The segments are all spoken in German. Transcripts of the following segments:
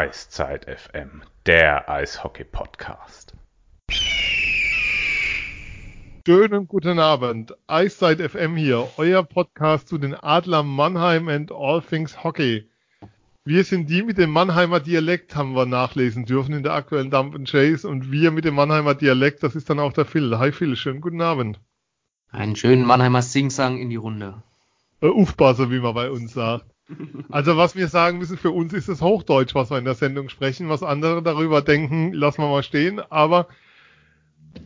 Eiszeit FM, der Eishockey-Podcast. Schönen guten Abend. Eiszeit FM hier, euer Podcast zu den Adler Mannheim and All Things Hockey. Wir sind die mit dem Mannheimer Dialekt, haben wir nachlesen dürfen in der aktuellen Dump and Chase. Und wir mit dem Mannheimer Dialekt, das ist dann auch der Phil. Hi Phil, schönen guten Abend. Einen schönen Mannheimer Singsang in die Runde. Äh, Ufbasser, wie man bei uns sagt. Also was wir sagen müssen, für uns ist es Hochdeutsch, was wir in der Sendung sprechen. Was andere darüber denken, lassen wir mal stehen. Aber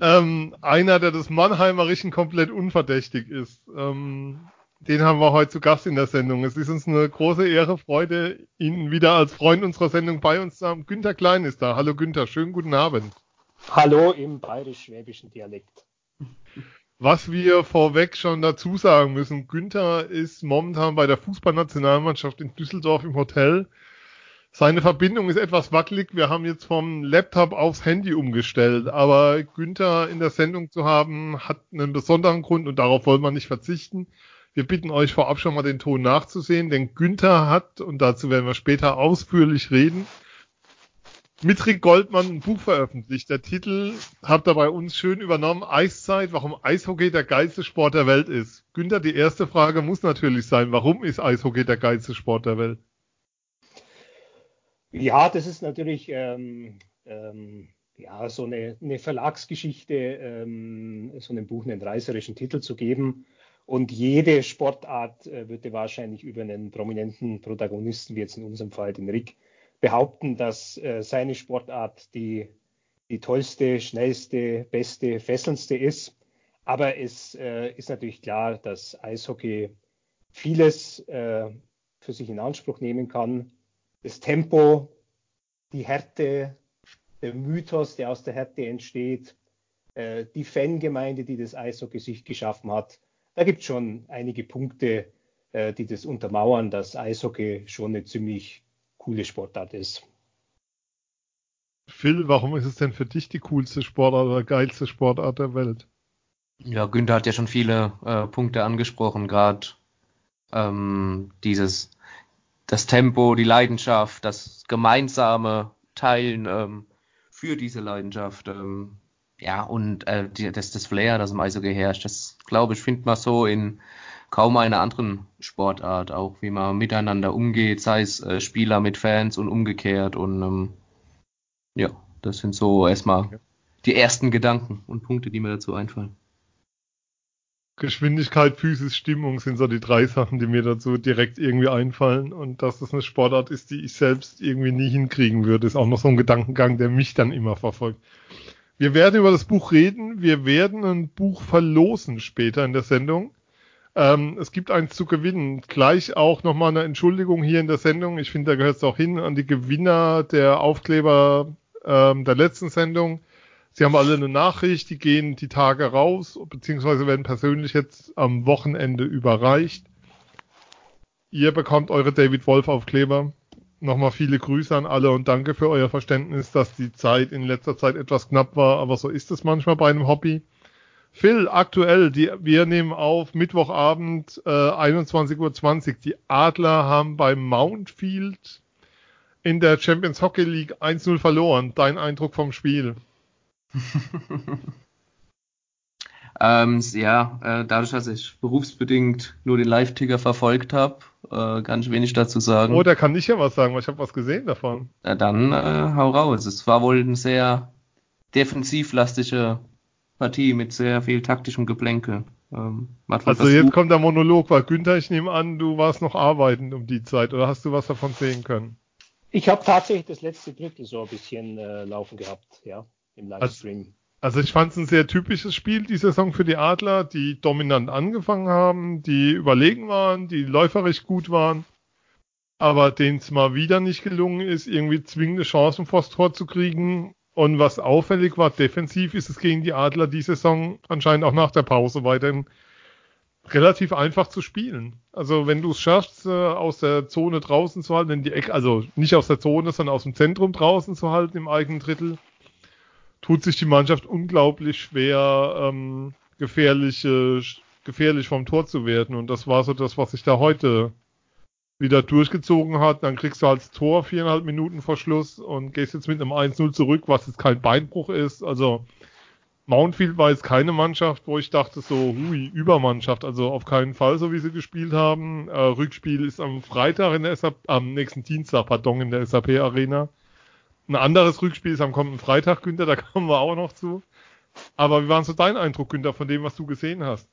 ähm, einer, der des Mannheimerischen komplett unverdächtig ist, ähm, den haben wir heute zu Gast in der Sendung. Es ist uns eine große Ehre, Freude, ihn wieder als Freund unserer Sendung bei uns zu haben. Günther Klein ist da. Hallo Günther, schönen guten Abend. Hallo im bayerisch-schwäbischen Dialekt. Was wir vorweg schon dazu sagen müssen, Günther ist momentan bei der Fußballnationalmannschaft in Düsseldorf im Hotel. Seine Verbindung ist etwas wackelig. Wir haben jetzt vom Laptop aufs Handy umgestellt. Aber Günther in der Sendung zu haben, hat einen besonderen Grund und darauf wollen wir nicht verzichten. Wir bitten euch vorab schon mal den Ton nachzusehen, denn Günther hat, und dazu werden wir später ausführlich reden, mit Rick Goldmann ein Buch veröffentlicht. Der Titel habt ihr bei uns schön übernommen. Eiszeit, warum Eishockey der geilste Sport der Welt ist. Günther, die erste Frage muss natürlich sein, warum ist Eishockey der geilste Sport der Welt? Ja, das ist natürlich ähm, ähm, ja, so eine, eine Verlagsgeschichte, ähm, so einem Buch einen reißerischen Titel zu geben. Und jede Sportart äh, würde wahrscheinlich über einen prominenten Protagonisten, wie jetzt in unserem Fall den Rick, behaupten, dass äh, seine Sportart die, die tollste, schnellste, beste, fesselndste ist. Aber es äh, ist natürlich klar, dass Eishockey vieles äh, für sich in Anspruch nehmen kann. Das Tempo, die Härte, der Mythos, der aus der Härte entsteht, äh, die Fangemeinde, die das Eishockey sich geschaffen hat, da gibt es schon einige Punkte, äh, die das untermauern, dass Eishockey schon eine ziemlich coole Sportart ist. Phil, warum ist es denn für dich die coolste Sportart oder geilste Sportart der Welt? Ja, Günther hat ja schon viele äh, Punkte angesprochen, gerade ähm, dieses, das Tempo, die Leidenschaft, das gemeinsame Teilen ähm, für diese Leidenschaft. Ähm, ja, und äh, die, das, das Flair, das im Eishockey herrscht, das glaube ich, findet man so in kaum einer anderen Sportart, auch wie man miteinander umgeht, sei es äh, Spieler mit Fans und umgekehrt. Und ähm, ja, das sind so erstmal die ersten Gedanken und Punkte, die mir dazu einfallen. Geschwindigkeit, Physis, Stimmung sind so die drei Sachen, die mir dazu direkt irgendwie einfallen. Und dass das eine Sportart ist, die ich selbst irgendwie nie hinkriegen würde, ist auch noch so ein Gedankengang, der mich dann immer verfolgt. Wir werden über das Buch reden. Wir werden ein Buch verlosen später in der Sendung. Ähm, es gibt eins zu gewinnen. Gleich auch nochmal eine Entschuldigung hier in der Sendung. Ich finde, da gehört es auch hin an die Gewinner der Aufkleber ähm, der letzten Sendung. Sie haben alle eine Nachricht, die gehen die Tage raus, beziehungsweise werden persönlich jetzt am Wochenende überreicht. Ihr bekommt eure David Wolf Aufkleber nochmal viele Grüße an alle und danke für euer Verständnis, dass die Zeit in letzter Zeit etwas knapp war, aber so ist es manchmal bei einem Hobby. Phil, aktuell, die, wir nehmen auf Mittwochabend äh, 21.20 Uhr. Die Adler haben beim Mountfield in der Champions Hockey League 1-0 verloren. Dein Eindruck vom Spiel? ähm, ja, äh, dadurch, dass ich berufsbedingt nur den Live-Ticker verfolgt habe, äh, kann ich wenig dazu sagen. Oh, da kann ich ja was sagen, weil ich habe was gesehen davon. Ja, dann äh, hau raus. Es war wohl eine sehr defensivlastige Partie mit sehr viel taktischem Geplänkel. Ähm, also jetzt kommt der Monolog, weil Günther, ich nehme an, du warst noch arbeitend um die Zeit oder hast du was davon sehen können? Ich habe tatsächlich das letzte Drittel so ein bisschen äh, laufen gehabt, ja, im Livestream. Also, also ich fand es ein sehr typisches Spiel, die Saison für die Adler, die dominant angefangen haben, die überlegen waren, die läuferisch gut waren, aber denen es mal wieder nicht gelungen ist, irgendwie zwingende Chancen vors Tor zu kriegen. Und was auffällig war, defensiv ist es gegen die Adler die Saison anscheinend auch nach der Pause weiterhin relativ einfach zu spielen. Also wenn du es schaffst, äh, aus der Zone draußen zu halten, in die Ecke, also nicht aus der Zone, sondern aus dem Zentrum draußen zu halten im eigenen Drittel, tut sich die Mannschaft unglaublich schwer, ähm, gefährlich, äh, gefährlich vom Tor zu werden. Und das war so das, was ich da heute wieder durchgezogen hat. Dann kriegst du als Tor viereinhalb Minuten vor Schluss und gehst jetzt mit einem 1-0 zurück, was jetzt kein Beinbruch ist. Also Mountfield war jetzt keine Mannschaft, wo ich dachte so, hui, Übermannschaft. Also auf keinen Fall, so wie sie gespielt haben. Äh, Rückspiel ist am Freitag in der SAP, am nächsten Dienstag, pardon, in der SAP Arena. Ein anderes Rückspiel ist am kommenden Freitag, Günther, da kommen wir auch noch zu. Aber wie war so dein Eindruck, Günther, von dem, was du gesehen hast?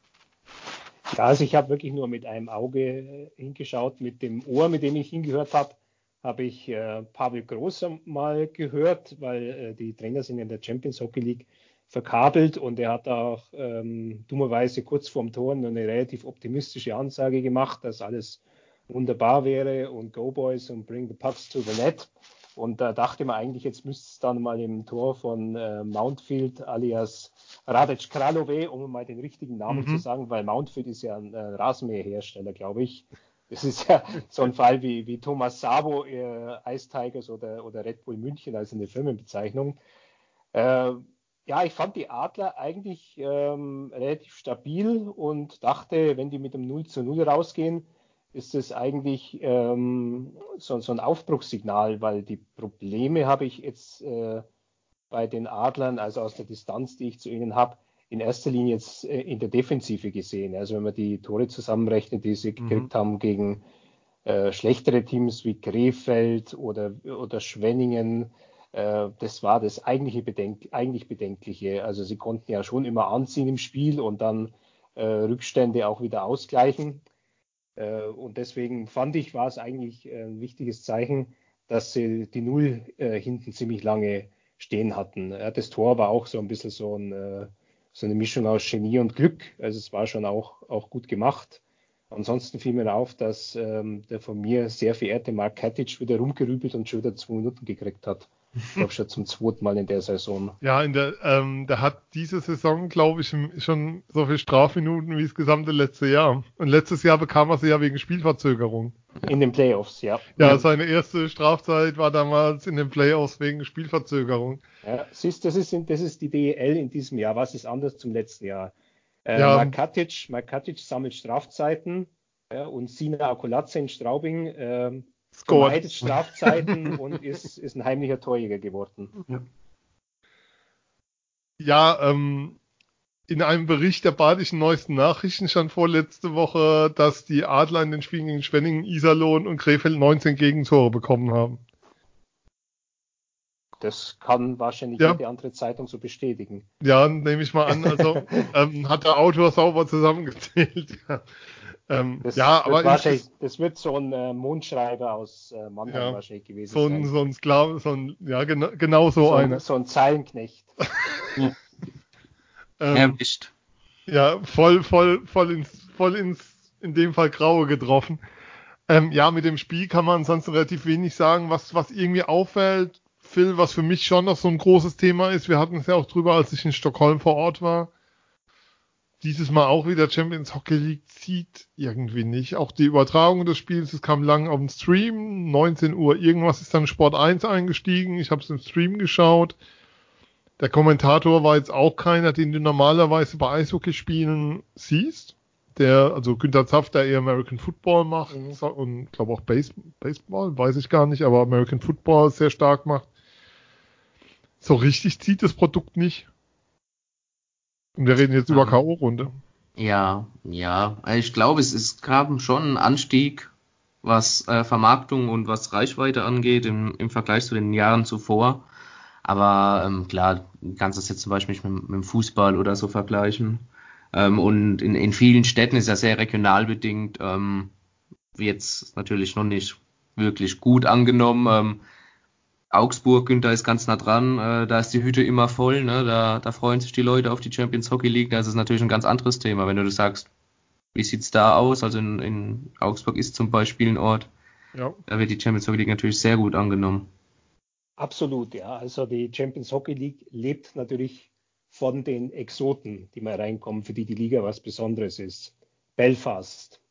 Also ich habe wirklich nur mit einem Auge äh, hingeschaut, mit dem Ohr, mit dem ich hingehört habe, habe ich äh, Pavel Groß mal gehört, weil äh, die Trainer sind in der Champions Hockey League verkabelt und er hat auch ähm, dummerweise kurz vorm Tor eine relativ optimistische Ansage gemacht, dass alles wunderbar wäre und Go Boys und Bring the Pucks to the Net. Und da dachte man eigentlich, jetzt müsste es dann mal im Tor von äh, Mountfield alias Radec Kralove, um mal den richtigen Namen mhm. zu sagen, weil Mountfield ist ja ein äh, Rasenmäherhersteller, glaube ich. Das ist ja so ein Fall wie, wie Thomas Sabo, äh, Ice Tigers oder, oder Red Bull München als eine Firmenbezeichnung. Äh, ja, ich fand die Adler eigentlich ähm, relativ stabil und dachte, wenn die mit dem 0 zu 0 rausgehen, ist es eigentlich ähm, so, so, ein Aufbruchssignal, weil die Probleme habe ich jetzt äh, bei den Adlern, also aus der Distanz, die ich zu ihnen habe, in erster Linie jetzt äh, in der Defensive gesehen. Also wenn man die Tore zusammenrechnet, die sie mhm. gekriegt haben gegen äh, schlechtere Teams wie Krefeld oder, oder Schwenningen, äh, das war das eigentliche Bedenk eigentlich Bedenkliche. Also sie konnten ja schon immer anziehen im Spiel und dann äh, Rückstände auch wieder ausgleichen. Äh, und deswegen fand ich, war es eigentlich ein wichtiges Zeichen, dass sie die Null äh, hinten ziemlich lange stehen hatten. Das Tor war auch so ein bisschen so, ein, äh, so eine Mischung aus Genie und Glück. Also es war schon auch, auch gut gemacht. Ansonsten fiel mir auf, dass ähm, der von mir sehr verehrte Mark Katic wieder rumgerübelt und schon wieder zwei Minuten gekriegt hat. Ich glaube schon zum zweiten Mal in der Saison. Ja, in der, ähm, der hat diese Saison, glaube ich, schon so viele Strafminuten wie das gesamte letzte Jahr. Und letztes Jahr bekam er sie ja wegen Spielverzögerung. In den Playoffs, ja. Ja, seine erste Strafzeit war damals in den Playoffs wegen Spielverzögerung. Ja, siehst, das ist, das ist die DEL in diesem Jahr. Was ist anders zum letzten Jahr? Äh, ja. Markatic, Markatic sammelt Strafzeiten ja, und Sina Akulatze in Straubing äh, vermeidet Strafzeiten und ist, ist ein heimlicher Torjäger geworden. Ja, ja ähm, in einem Bericht der Badischen Neuesten Nachrichten stand vorletzte Woche, dass die Adler in den Spielen gegen Schwenningen, Iserlohn und Krefeld 19 Gegentore bekommen haben. Das kann wahrscheinlich ja. jede andere Zeitung so bestätigen. Ja, nehme ich mal an. Also ähm, hat der Autor sauber zusammengezählt. Ja. Ähm, das ja, aber wahrscheinlich, das wird so ein äh, Mondschreiber aus äh, Mannheim ja, wahrscheinlich gewesen so ein, sein. So ein Sklave, so ein, ja, genau, genau so, so einer. So ein Zeilenknecht. ja. ähm, Erwischt. Ja, voll, voll, voll ins, voll ins, in dem Fall Graue getroffen. Ähm, ja, mit dem Spiel kann man ansonsten relativ wenig sagen, was, was irgendwie auffällt. Phil, was für mich schon noch so ein großes Thema ist. Wir hatten es ja auch drüber, als ich in Stockholm vor Ort war dieses Mal auch wieder Champions Hockey League zieht irgendwie nicht. Auch die Übertragung des Spiels, es kam lang auf dem Stream, 19 Uhr irgendwas ist dann Sport 1 eingestiegen. Ich habe es im Stream geschaut. Der Kommentator war jetzt auch keiner, den du normalerweise bei Eishockey-Spielen siehst. Der, also Günther Zaff, der eher American Football macht mhm. und glaube auch Base, Baseball, weiß ich gar nicht, aber American Football sehr stark macht. So richtig zieht das Produkt nicht. Und wir reden jetzt über K.O.-Runde. Ja, ja. Ich glaube, es, es gab schon einen Anstieg, was äh, Vermarktung und was Reichweite angeht im, im Vergleich zu den Jahren zuvor. Aber ähm, klar, du kannst das jetzt zum Beispiel nicht mit, mit dem Fußball oder so vergleichen. Ähm, und in, in vielen Städten ist das sehr regional bedingt. Ähm, wird es natürlich noch nicht wirklich gut angenommen. Ähm, Augsburg, Günther ist ganz nah dran, äh, da ist die Hütte immer voll, ne? da, da freuen sich die Leute auf die Champions Hockey League, das ist natürlich ein ganz anderes Thema, wenn du das sagst, wie sieht's da aus? Also in, in Augsburg ist zum Beispiel ein Ort, ja. da wird die Champions Hockey League natürlich sehr gut angenommen. Absolut, ja. Also die Champions Hockey League lebt natürlich von den Exoten, die mal reinkommen, für die die Liga was Besonderes ist. Belfast.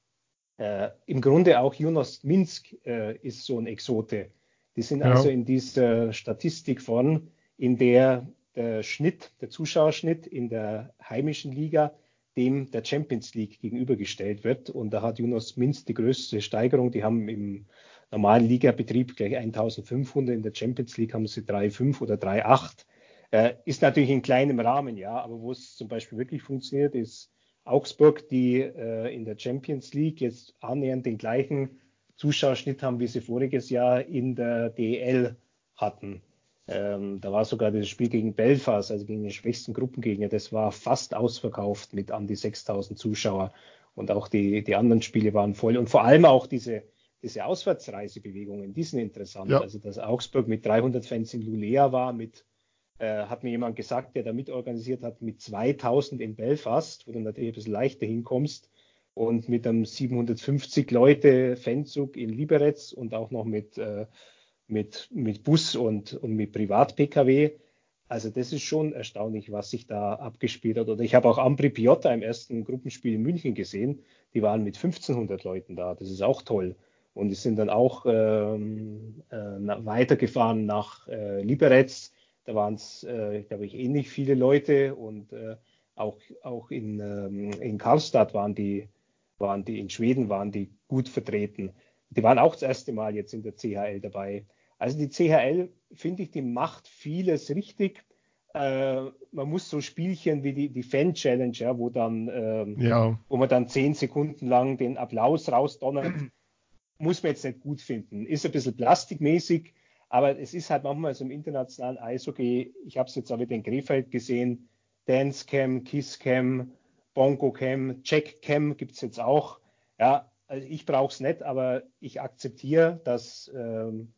Äh, Im Grunde auch Jonas Minsk äh, ist so ein Exote. Die sind ja. also in dieser Statistik von, in der der Schnitt, der Zuschauerschnitt in der heimischen Liga dem der Champions League gegenübergestellt wird. Und da hat Junos Minz die größte Steigerung. Die haben im normalen Ligabetrieb gleich 1500, in der Champions League haben sie 3,5 oder 3,8. Äh, ist natürlich in kleinem Rahmen, ja, aber wo es zum Beispiel wirklich funktioniert, ist Augsburg, die äh, in der Champions League jetzt annähernd den gleichen Zuschauerschnitt haben, wie sie voriges Jahr in der DL hatten. Ähm, da war sogar das Spiel gegen Belfast, also gegen den schwächsten Gruppengegner, das war fast ausverkauft mit an die 6000 Zuschauer. Und auch die, die anderen Spiele waren voll. Und vor allem auch diese, diese Auswärtsreisebewegungen, die sind interessant. Ja. Also, dass Augsburg mit 300 Fans in Lulea war, mit, äh, hat mir jemand gesagt, der da mitorganisiert hat, mit 2000 in Belfast, wo du natürlich ein bisschen leichter hinkommst. Und mit einem 750 Leute Fanzug in Liberec und auch noch mit äh, mit, mit Bus und, und mit Privat-Pkw. Also das ist schon erstaunlich, was sich da abgespielt hat. Oder ich habe auch Ambri Piotta im ersten Gruppenspiel in München gesehen. Die waren mit 1500 Leuten da. Das ist auch toll. Und die sind dann auch ähm, äh, weitergefahren nach äh, Liberec. Da waren es, äh, glaube ich, ähnlich viele Leute. Und äh, auch, auch in, ähm, in Karlstad waren die, waren die, in Schweden waren die gut vertreten. Die waren auch das erste Mal jetzt in der CHL dabei. Also die CHL, finde ich, die macht vieles richtig. Äh, man muss so Spielchen wie die, die Fan-Challenge, ja, wo dann, ähm, ja. wo man dann zehn Sekunden lang den Applaus rausdonnert, muss man jetzt nicht gut finden. Ist ein bisschen plastikmäßig, aber es ist halt manchmal so im internationalen Eishockey, ich habe es jetzt auch wieder in Krefeld gesehen, Dance Cam, Kiss Cam, Bongo Cam, Check Cam gibt es jetzt auch. Ja, also ich brauche es nicht, aber ich akzeptiere, dass ähm,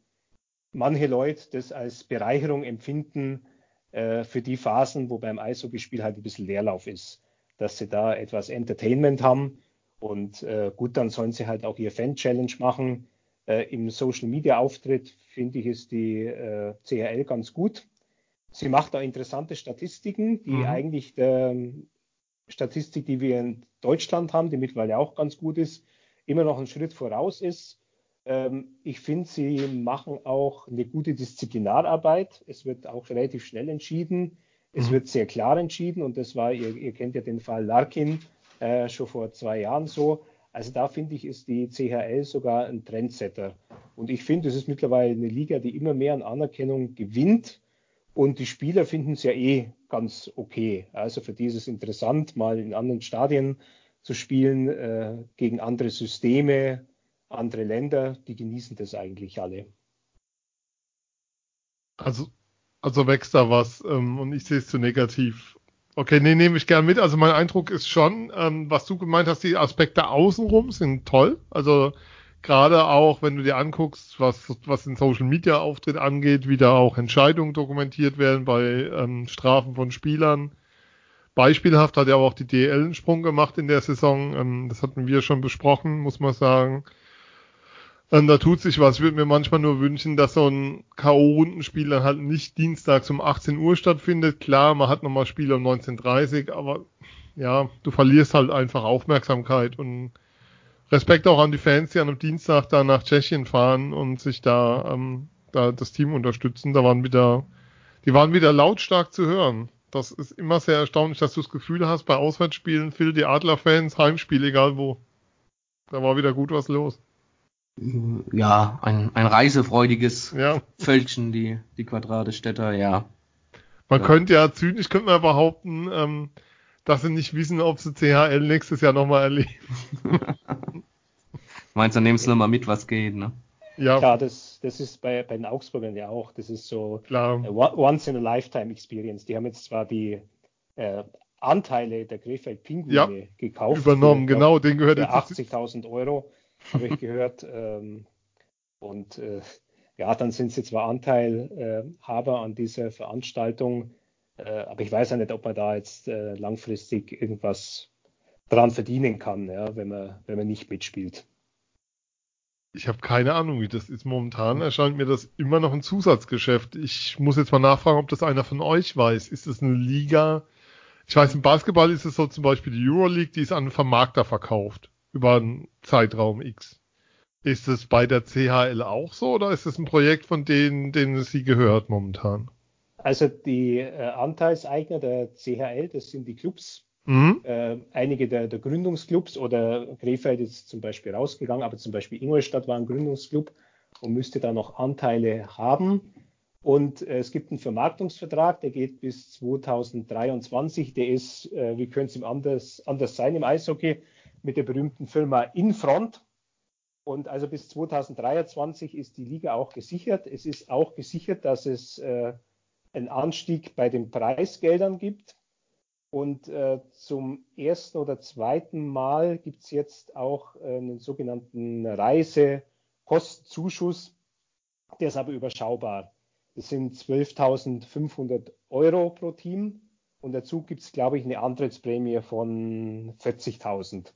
manche Leute das als Bereicherung empfinden äh, für die Phasen, wo beim Eishockeyspiel halt ein bisschen Leerlauf ist, dass sie da etwas Entertainment haben. Und äh, gut, dann sollen sie halt auch ihr Fan-Challenge machen. Äh, Im Social-Media-Auftritt finde ich ist die äh, CHL ganz gut. Sie macht da interessante Statistiken, die mhm. eigentlich der Statistik, die wir in Deutschland haben, die mittlerweile auch ganz gut ist, immer noch einen Schritt voraus ist. Ähm, ich finde, sie machen auch eine gute Disziplinararbeit. Es wird auch relativ schnell entschieden. Es mhm. wird sehr klar entschieden und das war, ihr, ihr kennt ja den Fall Larkin äh, schon vor zwei Jahren so. Also da finde ich, ist die CHL sogar ein Trendsetter. Und ich finde, es ist mittlerweile eine Liga, die immer mehr an Anerkennung gewinnt. Und die Spieler finden es ja eh ganz okay. Also für die ist es interessant, mal in anderen Stadien zu spielen, äh, gegen andere Systeme, andere Länder, die genießen das eigentlich alle. Also, also wächst da was ähm, und ich sehe es zu negativ. Okay, nee, nehme ich gern mit. Also mein Eindruck ist schon, ähm, was du gemeint hast, die Aspekte außenrum sind toll. Also gerade auch, wenn du dir anguckst, was, was den Social Media Auftritt angeht, wie da auch Entscheidungen dokumentiert werden bei ähm, Strafen von Spielern. Beispielhaft hat ja auch die DL einen Sprung gemacht in der Saison. Ähm, das hatten wir schon besprochen, muss man sagen. Und da tut sich was. Ich würde mir manchmal nur wünschen, dass so ein K.O.-Rundenspiel dann halt nicht dienstags um 18 Uhr stattfindet. Klar, man hat nochmal Spiele um 19.30 aber ja, du verlierst halt einfach Aufmerksamkeit und Respekt auch an die Fans, die an einem Dienstag da nach Tschechien fahren und sich da, ähm, da das Team unterstützen. Da waren wieder, die waren wieder lautstark zu hören. Das ist immer sehr erstaunlich, dass du das Gefühl hast, bei Auswärtsspielen, Phil, die Adler-Fans, Heimspiel, egal wo. Da war wieder gut was los ja, ein, ein reisefreudiges ja. Völkchen, die, die Quadratestädter, ja. Man ja. könnte ja zynisch könnte man behaupten, ähm, dass sie nicht wissen, ob sie CHL nächstes Jahr nochmal erleben. Meinst du, nehmen sie mal mit, was geht, ne? Ja. Klar, das, das ist bei, bei den Augsburgern ja auch. Das ist so Klar. once in a lifetime experience. Die haben jetzt zwar die äh, Anteile der Krefeld Pinguine ja, gekauft. Übernommen, für, genau, den gehört jetzt 80.000 Euro habe ich gehört. Ähm, und äh, ja, dann sind sie zwar Anteilhaber an dieser Veranstaltung, äh, aber ich weiß ja nicht, ob man da jetzt äh, langfristig irgendwas dran verdienen kann, ja, wenn man, wenn man nicht mitspielt. Ich habe keine Ahnung, wie das ist. Momentan erscheint mir das immer noch ein Zusatzgeschäft. Ich muss jetzt mal nachfragen, ob das einer von euch weiß. Ist es eine Liga? Ich weiß, im Basketball ist es so zum Beispiel die Euroleague, die ist an einen Vermarkter verkauft über einen Zeitraum X. Ist es bei der CHL auch so oder ist es ein Projekt, von denen, denen sie gehört momentan? Also die äh, Anteilseigner der CHL, das sind die Clubs Mhm. Äh, einige der, der, Gründungsclubs oder Krefeld ist zum Beispiel rausgegangen, aber zum Beispiel Ingolstadt war ein Gründungsclub und müsste da noch Anteile haben. Und äh, es gibt einen Vermarktungsvertrag, der geht bis 2023. Der ist, äh, wie könnte es ihm anders, anders sein im Eishockey, mit der berühmten Firma Infront. Und also bis 2023 ist die Liga auch gesichert. Es ist auch gesichert, dass es äh, einen Anstieg bei den Preisgeldern gibt. Und äh, zum ersten oder zweiten Mal gibt es jetzt auch äh, einen sogenannten Reisekostzuschuss. Der ist aber überschaubar. Das sind 12.500 Euro pro Team. Und dazu gibt es, glaube ich, eine Antrittsprämie von 40.000.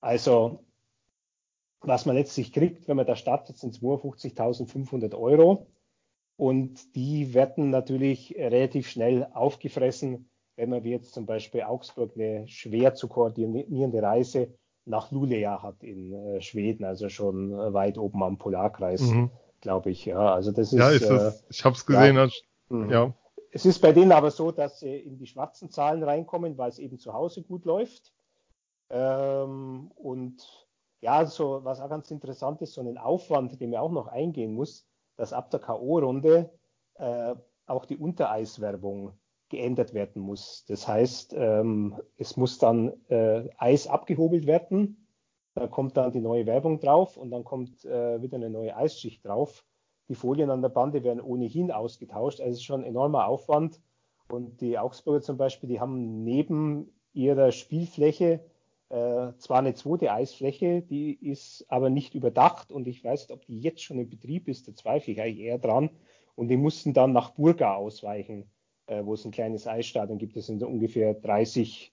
Also, was man letztlich kriegt, wenn man da startet, sind 52.500 Euro. Und die werden natürlich relativ schnell aufgefressen wenn man wie jetzt zum Beispiel Augsburg eine schwer zu koordinierende Reise nach Luleå hat in äh, Schweden, also schon weit oben am Polarkreis, mhm. glaube ich. Ja, also das ist. Ja, ist das, äh, ich habe es gesehen. Ja, mhm. ja. Es ist bei denen aber so, dass sie in die schwarzen Zahlen reinkommen, weil es eben zu Hause gut läuft. Ähm, und ja, so was auch ganz interessant ist, so einen Aufwand, den man auch noch eingehen muss, dass ab der K.O.-Runde äh, auch die Untereiswerbung geändert werden muss. Das heißt, ähm, es muss dann äh, Eis abgehobelt werden, da kommt dann die neue Werbung drauf und dann kommt äh, wieder eine neue Eisschicht drauf. Die Folien an der Bande werden ohnehin ausgetauscht, also es ist schon ein enormer Aufwand. Und die Augsburger zum Beispiel, die haben neben ihrer Spielfläche äh, zwar eine zweite Eisfläche, die ist aber nicht überdacht und ich weiß nicht, ob die jetzt schon in Betrieb ist, da zweifle ich eigentlich eher dran. Und die mussten dann nach Burga ausweichen äh, wo es ein kleines Eisstadion gibt. Das sind ungefähr 30,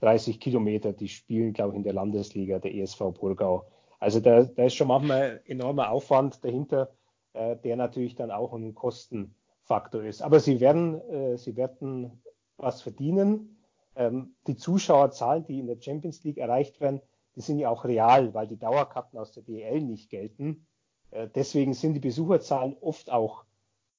30 Kilometer. Die spielen, glaube ich, in der Landesliga der ESV Burgau. Also da, da ist schon manchmal enormer Aufwand dahinter, äh, der natürlich dann auch ein Kostenfaktor ist. Aber sie werden, äh, sie werden was verdienen. Ähm, die Zuschauerzahlen, die in der Champions League erreicht werden, die sind ja auch real, weil die Dauerkarten aus der DL nicht gelten. Äh, deswegen sind die Besucherzahlen oft auch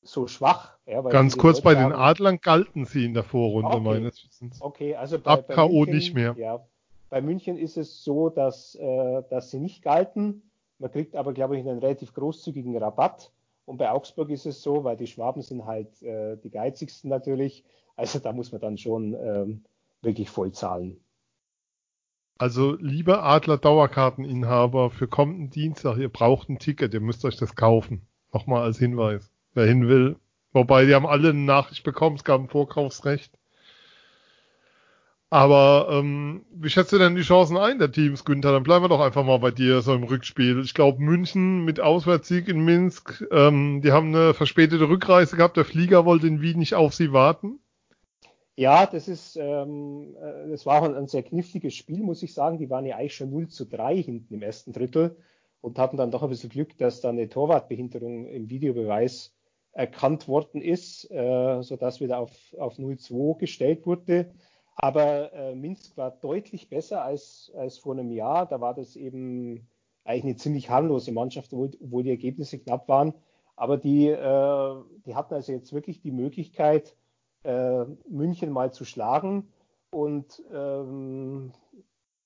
so schwach. Ja, Ganz kurz, bei den Adlern galten sie in der Vorrunde okay. meines Wissens. Okay, also bei, Ab bei K.O. nicht mehr. Ja, bei München ist es so, dass, äh, dass sie nicht galten. Man kriegt aber, glaube ich, einen relativ großzügigen Rabatt. Und bei Augsburg ist es so, weil die Schwaben sind halt äh, die geizigsten natürlich. Also da muss man dann schon ähm, wirklich voll zahlen. Also, lieber Adler Dauerkarteninhaber, für kommenden Dienstag, ihr braucht ein Ticket, ihr müsst euch das kaufen. Nochmal als Hinweis wer hin will. Wobei, die haben alle eine Nachricht bekommen, es gab ein Vorkaufsrecht. Aber ähm, wie schätzt du denn die Chancen ein der Teams, Günther? Dann bleiben wir doch einfach mal bei dir so im Rückspiel. Ich glaube, München mit Auswärtssieg in Minsk, ähm, die haben eine verspätete Rückreise gehabt. Der Flieger wollte in Wien nicht auf sie warten. Ja, das ist, ähm, äh, das war ein, sehr kniffliges Spiel, muss ich sagen. Die waren ja eigentlich schon 0 zu 3 hinten im ersten Drittel und hatten dann doch ein bisschen Glück, dass da eine Torwartbehinderung im Videobeweis erkannt worden ist, äh, sodass wieder auf, auf 0-2 gestellt wurde. Aber äh, Minsk war deutlich besser als, als vor einem Jahr. Da war das eben eigentlich eine ziemlich harmlose Mannschaft, obwohl die Ergebnisse knapp waren. Aber die, äh, die hatten also jetzt wirklich die Möglichkeit, äh, München mal zu schlagen und ähm,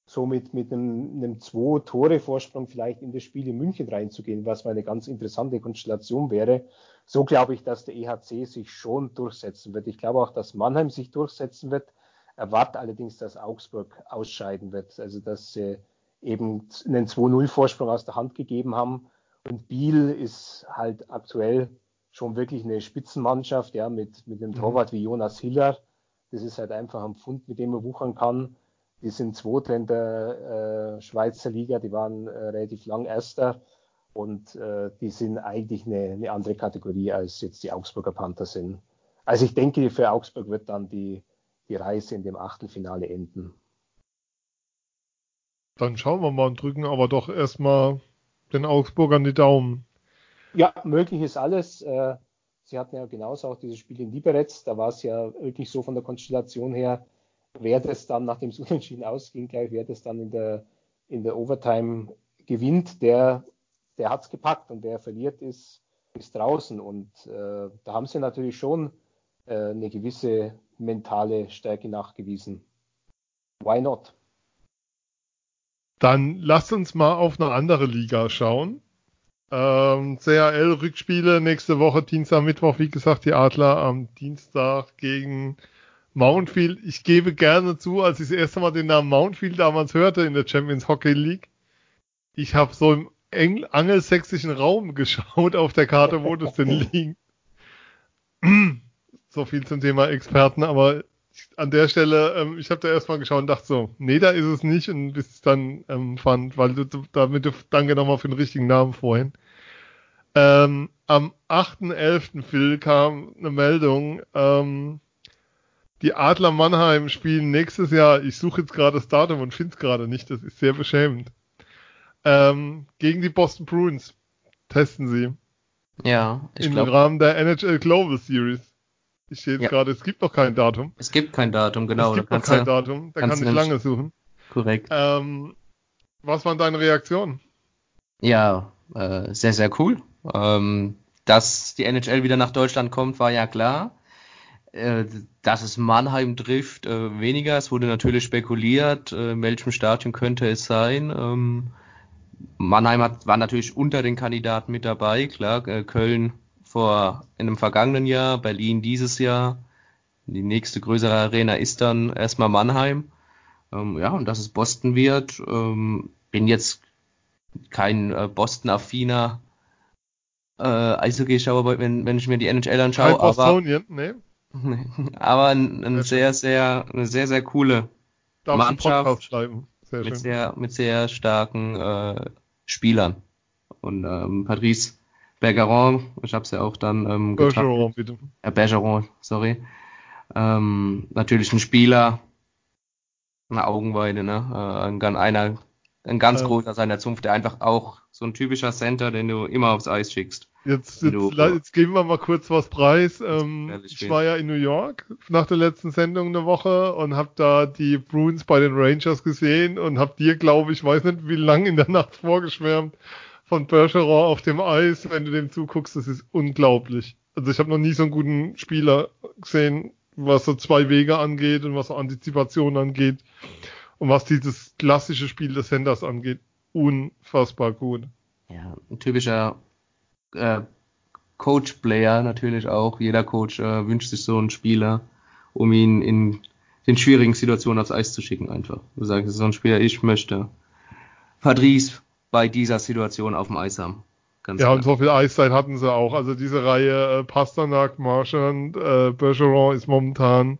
somit mit einem, einem Zwei-Tore-Vorsprung vielleicht in das Spiel in München reinzugehen, was mal eine ganz interessante Konstellation wäre so glaube ich, dass der EHC sich schon durchsetzen wird. Ich glaube auch, dass Mannheim sich durchsetzen wird. Erwarte allerdings, dass Augsburg ausscheiden wird. Also, dass sie eben einen 2-0-Vorsprung aus der Hand gegeben haben. Und Biel ist halt aktuell schon wirklich eine Spitzenmannschaft, ja, mit, mit einem mhm. Torwart wie Jonas Hiller. Das ist halt einfach ein Pfund, mit dem man wuchern kann. Die sind Zweiter in der äh, Schweizer Liga, die waren äh, relativ lang Erster. Und äh, die sind eigentlich eine, eine, andere Kategorie als jetzt die Augsburger Panther sind. Also ich denke, für Augsburg wird dann die, die Reise in dem Achtelfinale enden. Dann schauen wir mal und drücken aber doch erstmal den Augsburgern die Daumen. Ja, möglich ist alles. Äh, sie hatten ja genauso auch dieses Spiel in Liberec. Da war es ja wirklich so von der Konstellation her, wer das dann, nachdem es unentschieden ausging, gleich wer das dann in der, in der Overtime gewinnt, der der hat es gepackt und wer verliert ist, ist draußen. Und äh, da haben sie natürlich schon äh, eine gewisse mentale Stärke nachgewiesen. Why not? Dann lasst uns mal auf eine andere Liga schauen. Ähm, CHL-Rückspiele nächste Woche, Dienstag, Mittwoch, wie gesagt, die Adler am Dienstag gegen Mountfield. Ich gebe gerne zu, als ich das erste Mal den Namen Mountfield damals hörte in der Champions Hockey League, ich habe so im Engl angelsächsischen Raum geschaut auf der Karte, wo das denn liegt. so viel zum Thema Experten, aber an der Stelle, ähm, ich habe da erstmal geschaut und dachte so, nee, da ist es nicht und bis ich dann ähm, fand, weil du damit du, danke nochmal für den richtigen Namen vorhin. Ähm, am 8.11. Phil kam eine Meldung, ähm, die Adler Mannheim spielen nächstes Jahr, ich suche jetzt gerade das Datum und finde es gerade nicht, das ist sehr beschämend. Ähm, gegen die Boston Bruins testen sie. Ja, ich Im glaub, Rahmen der NHL Global Series. Ich sehe jetzt ja. gerade, es gibt noch kein Datum. Es gibt kein Datum, genau. Es gibt noch kein Datum, da kann ich lange suchen. Korrekt. Ähm, was waren deine Reaktionen? Ja, äh, sehr, sehr cool. Ähm, dass die NHL wieder nach Deutschland kommt, war ja klar. Äh, dass es Mannheim trifft, äh, weniger. Es wurde natürlich spekuliert, äh, in welchem Stadion könnte es sein. Ähm, Mannheim hat, war natürlich unter den Kandidaten mit dabei, klar. Köln vor in einem vergangenen Jahr, Berlin dieses Jahr. Die nächste größere Arena ist dann erstmal Mannheim. Ähm, ja, und dass es Boston wird. Ähm, bin jetzt kein äh, Boston-affiner äh, Eishockey-Schauer, wenn, wenn ich mir die NHL anschaue. Kein Bostonian, nee. Aber ein, ein sehr, sehr, eine sehr, sehr coole Darf Mannschaft schreiben. Sehr mit, sehr, mit sehr starken äh, Spielern. Und ähm, Patrice Bergeron, ich habe es ja auch dann ähm, Bergeron, bitte. Äh, Bergeron, sorry. Ähm, natürlich ein Spieler, eine Augenweide, ne? Äh, ein, einer, ein ganz ähm, großer seiner Zunft, der einfach auch so ein typischer Center, den du immer aufs Eis schickst. Jetzt, jetzt, jetzt geben wir mal kurz was preis. Ähm, ich war ja in New York nach der letzten Sendung eine Woche und habe da die Bruins bei den Rangers gesehen und habe dir, glaube ich, weiß nicht wie lange in der Nacht vorgeschwärmt von Bergeron auf dem Eis. Wenn du dem zuguckst, das ist unglaublich. Also ich habe noch nie so einen guten Spieler gesehen, was so zwei Wege angeht und was so Antizipation angeht und was dieses klassische Spiel des Senders angeht. Unfassbar gut. Ja, ein typischer äh, Coach-Player natürlich auch. Jeder Coach äh, wünscht sich so einen Spieler, um ihn in den schwierigen Situationen aufs Eis zu schicken einfach. Du sagst, so ein Spieler, ich möchte Patrice bei dieser Situation auf dem Eis haben. Ganz ja, klar. und so viel Eiszeit hatten sie auch. Also diese Reihe äh, Pasternak, Marchand, äh, Bergeron ist momentan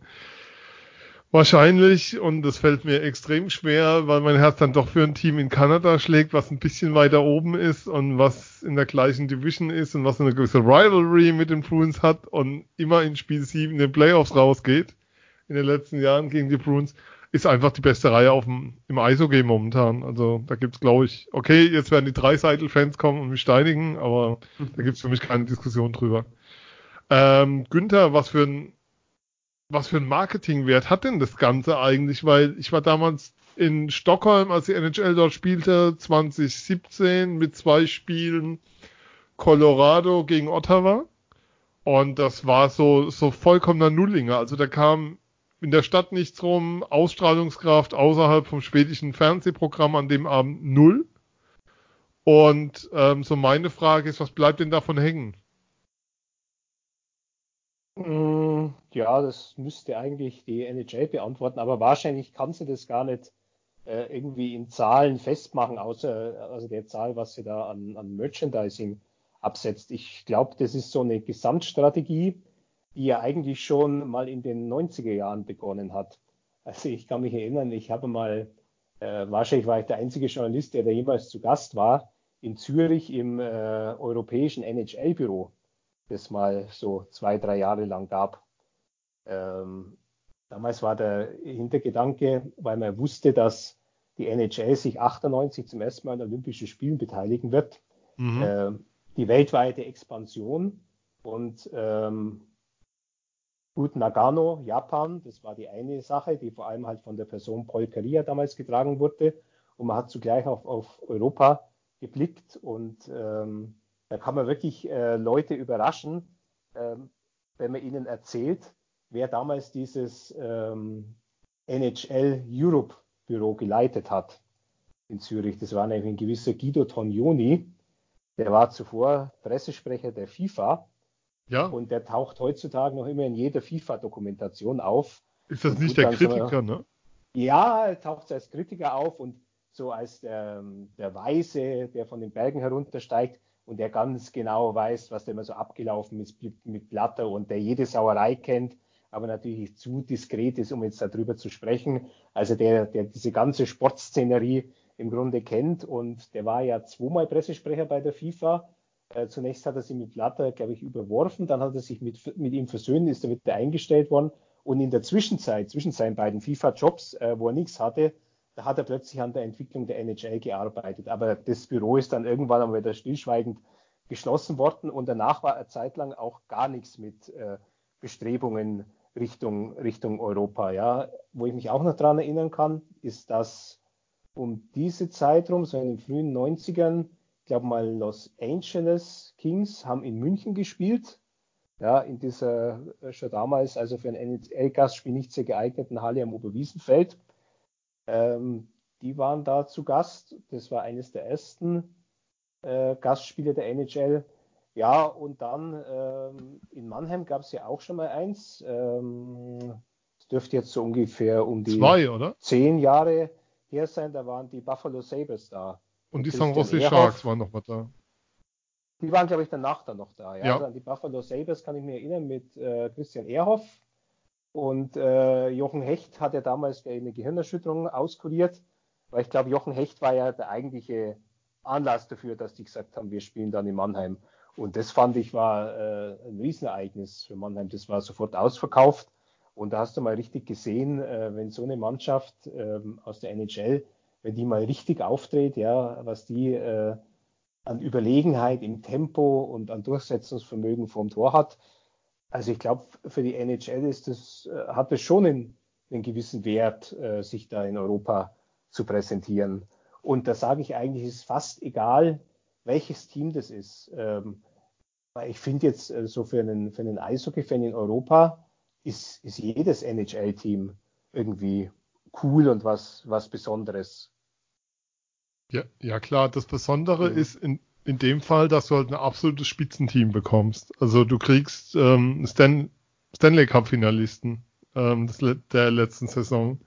Wahrscheinlich, und das fällt mir extrem schwer, weil mein Herz dann doch für ein Team in Kanada schlägt, was ein bisschen weiter oben ist und was in der gleichen Division ist und was eine gewisse Rivalry mit den Bruins hat und immer in Spiel 7 in den Playoffs rausgeht, in den letzten Jahren gegen die Bruins, ist einfach die beste Reihe auf dem, im Eishockey momentan. Also da gibt's glaube ich, okay, jetzt werden die Dreiseitel-Fans kommen und mich steinigen, aber da gibt's für mich keine Diskussion drüber. Ähm, Günther, was für ein was für einen Marketingwert hat denn das Ganze eigentlich? Weil ich war damals in Stockholm, als die NHL dort spielte, 2017 mit zwei Spielen Colorado gegen Ottawa. Und das war so, so vollkommener Nullinger. Also da kam in der Stadt nichts rum, Ausstrahlungskraft außerhalb vom schwedischen Fernsehprogramm an dem Abend null. Und ähm, so meine Frage ist, was bleibt denn davon hängen? Mm, ja, das müsste eigentlich die NHL beantworten, aber wahrscheinlich kann sie das gar nicht äh, irgendwie in Zahlen festmachen, außer also der Zahl, was sie da an, an Merchandising absetzt. Ich glaube, das ist so eine Gesamtstrategie, die ja eigentlich schon mal in den 90er Jahren begonnen hat. Also ich kann mich erinnern, ich habe mal, äh, wahrscheinlich war ich der einzige Journalist, der da jemals zu Gast war, in Zürich im äh, europäischen NHL-Büro das mal so zwei, drei Jahre lang gab. Ähm, damals war der Hintergedanke, weil man wusste, dass die NHL sich 98 zum ersten Mal an Olympischen Spielen beteiligen wird, mhm. äh, die weltweite Expansion und ähm, gut Nagano, Japan, das war die eine Sache, die vor allem halt von der Person Paul Caria damals getragen wurde und man hat zugleich auf, auf Europa geblickt und ähm, da kann man wirklich äh, Leute überraschen, ähm, wenn man ihnen erzählt, wer damals dieses, ähm, NHL Europe Büro geleitet hat in Zürich. Das war nämlich ein gewisser Guido Tognoni. Der war zuvor Pressesprecher der FIFA. Ja. Und der taucht heutzutage noch immer in jeder FIFA-Dokumentation auf. Ist das nicht der Kritiker, ne? Ja, er taucht als Kritiker auf und so als der, der Weise, der von den Bergen heruntersteigt und der ganz genau weiß, was da immer so abgelaufen ist mit, mit Blatter und der jede Sauerei kennt, aber natürlich zu diskret ist, um jetzt darüber zu sprechen. Also der, der diese ganze Sportszenerie im Grunde kennt und der war ja zweimal Pressesprecher bei der FIFA. Äh, zunächst hat er sich mit Blatter, glaube ich, überworfen, dann hat er sich mit, mit ihm versöhnt, ist er wieder eingestellt worden und in der Zwischenzeit, zwischen seinen beiden FIFA-Jobs, äh, wo er nichts hatte, da hat er plötzlich an der Entwicklung der NHL gearbeitet. Aber das Büro ist dann irgendwann einmal wieder stillschweigend geschlossen worden und danach war er zeitlang auch gar nichts mit äh, Bestrebungen Richtung, Richtung Europa. Ja. Wo ich mich auch noch daran erinnern kann, ist, dass um diese Zeit rum, so in den frühen 90ern, ich glaube mal Los Angeles Kings haben in München gespielt. Ja, in dieser äh, schon damals, also für ein NHL-Gastspiel nicht sehr geeigneten Halle am Oberwiesenfeld. Ähm, die waren da zu Gast. Das war eines der ersten äh, Gastspiele der NHL. Ja, und dann ähm, in Mannheim gab es ja auch schon mal eins. Ähm, das dürfte jetzt so ungefähr um die Zwei, oder? zehn Jahre her sein. Da waren die Buffalo Sabres da. Und die San Jose Sharks waren noch mal da. Die waren, glaube ich, danach dann noch da. Ja, ja. Also an die Buffalo Sabres kann ich mich erinnern mit äh, Christian Ehrhoff und äh, Jochen Hecht hat ja damals eine Gehirnerschütterung auskuriert, weil ich glaube, Jochen Hecht war ja der eigentliche Anlass dafür, dass die gesagt haben, wir spielen dann in Mannheim. Und das fand ich war äh, ein Riesenereignis für Mannheim. Das war sofort ausverkauft. Und da hast du mal richtig gesehen, äh, wenn so eine Mannschaft äh, aus der NHL, wenn die mal richtig auftritt, ja, was die äh, an Überlegenheit im Tempo und an Durchsetzungsvermögen vom Tor hat, also ich glaube, für die NHL ist das, äh, hat es schon einen, einen gewissen Wert, äh, sich da in Europa zu präsentieren. Und da sage ich eigentlich, ist fast egal, welches Team das ist. Ähm, ich finde jetzt äh, so für einen, für einen Eishockey-Fan in Europa ist, ist jedes NHL-Team irgendwie cool und was, was Besonderes. Ja, ja klar, das Besondere mhm. ist in, in dem Fall, dass du halt ein absolutes Spitzenteam bekommst. Also du kriegst ähm, Stan Stanley Cup Finalisten ähm, der letzten Saison.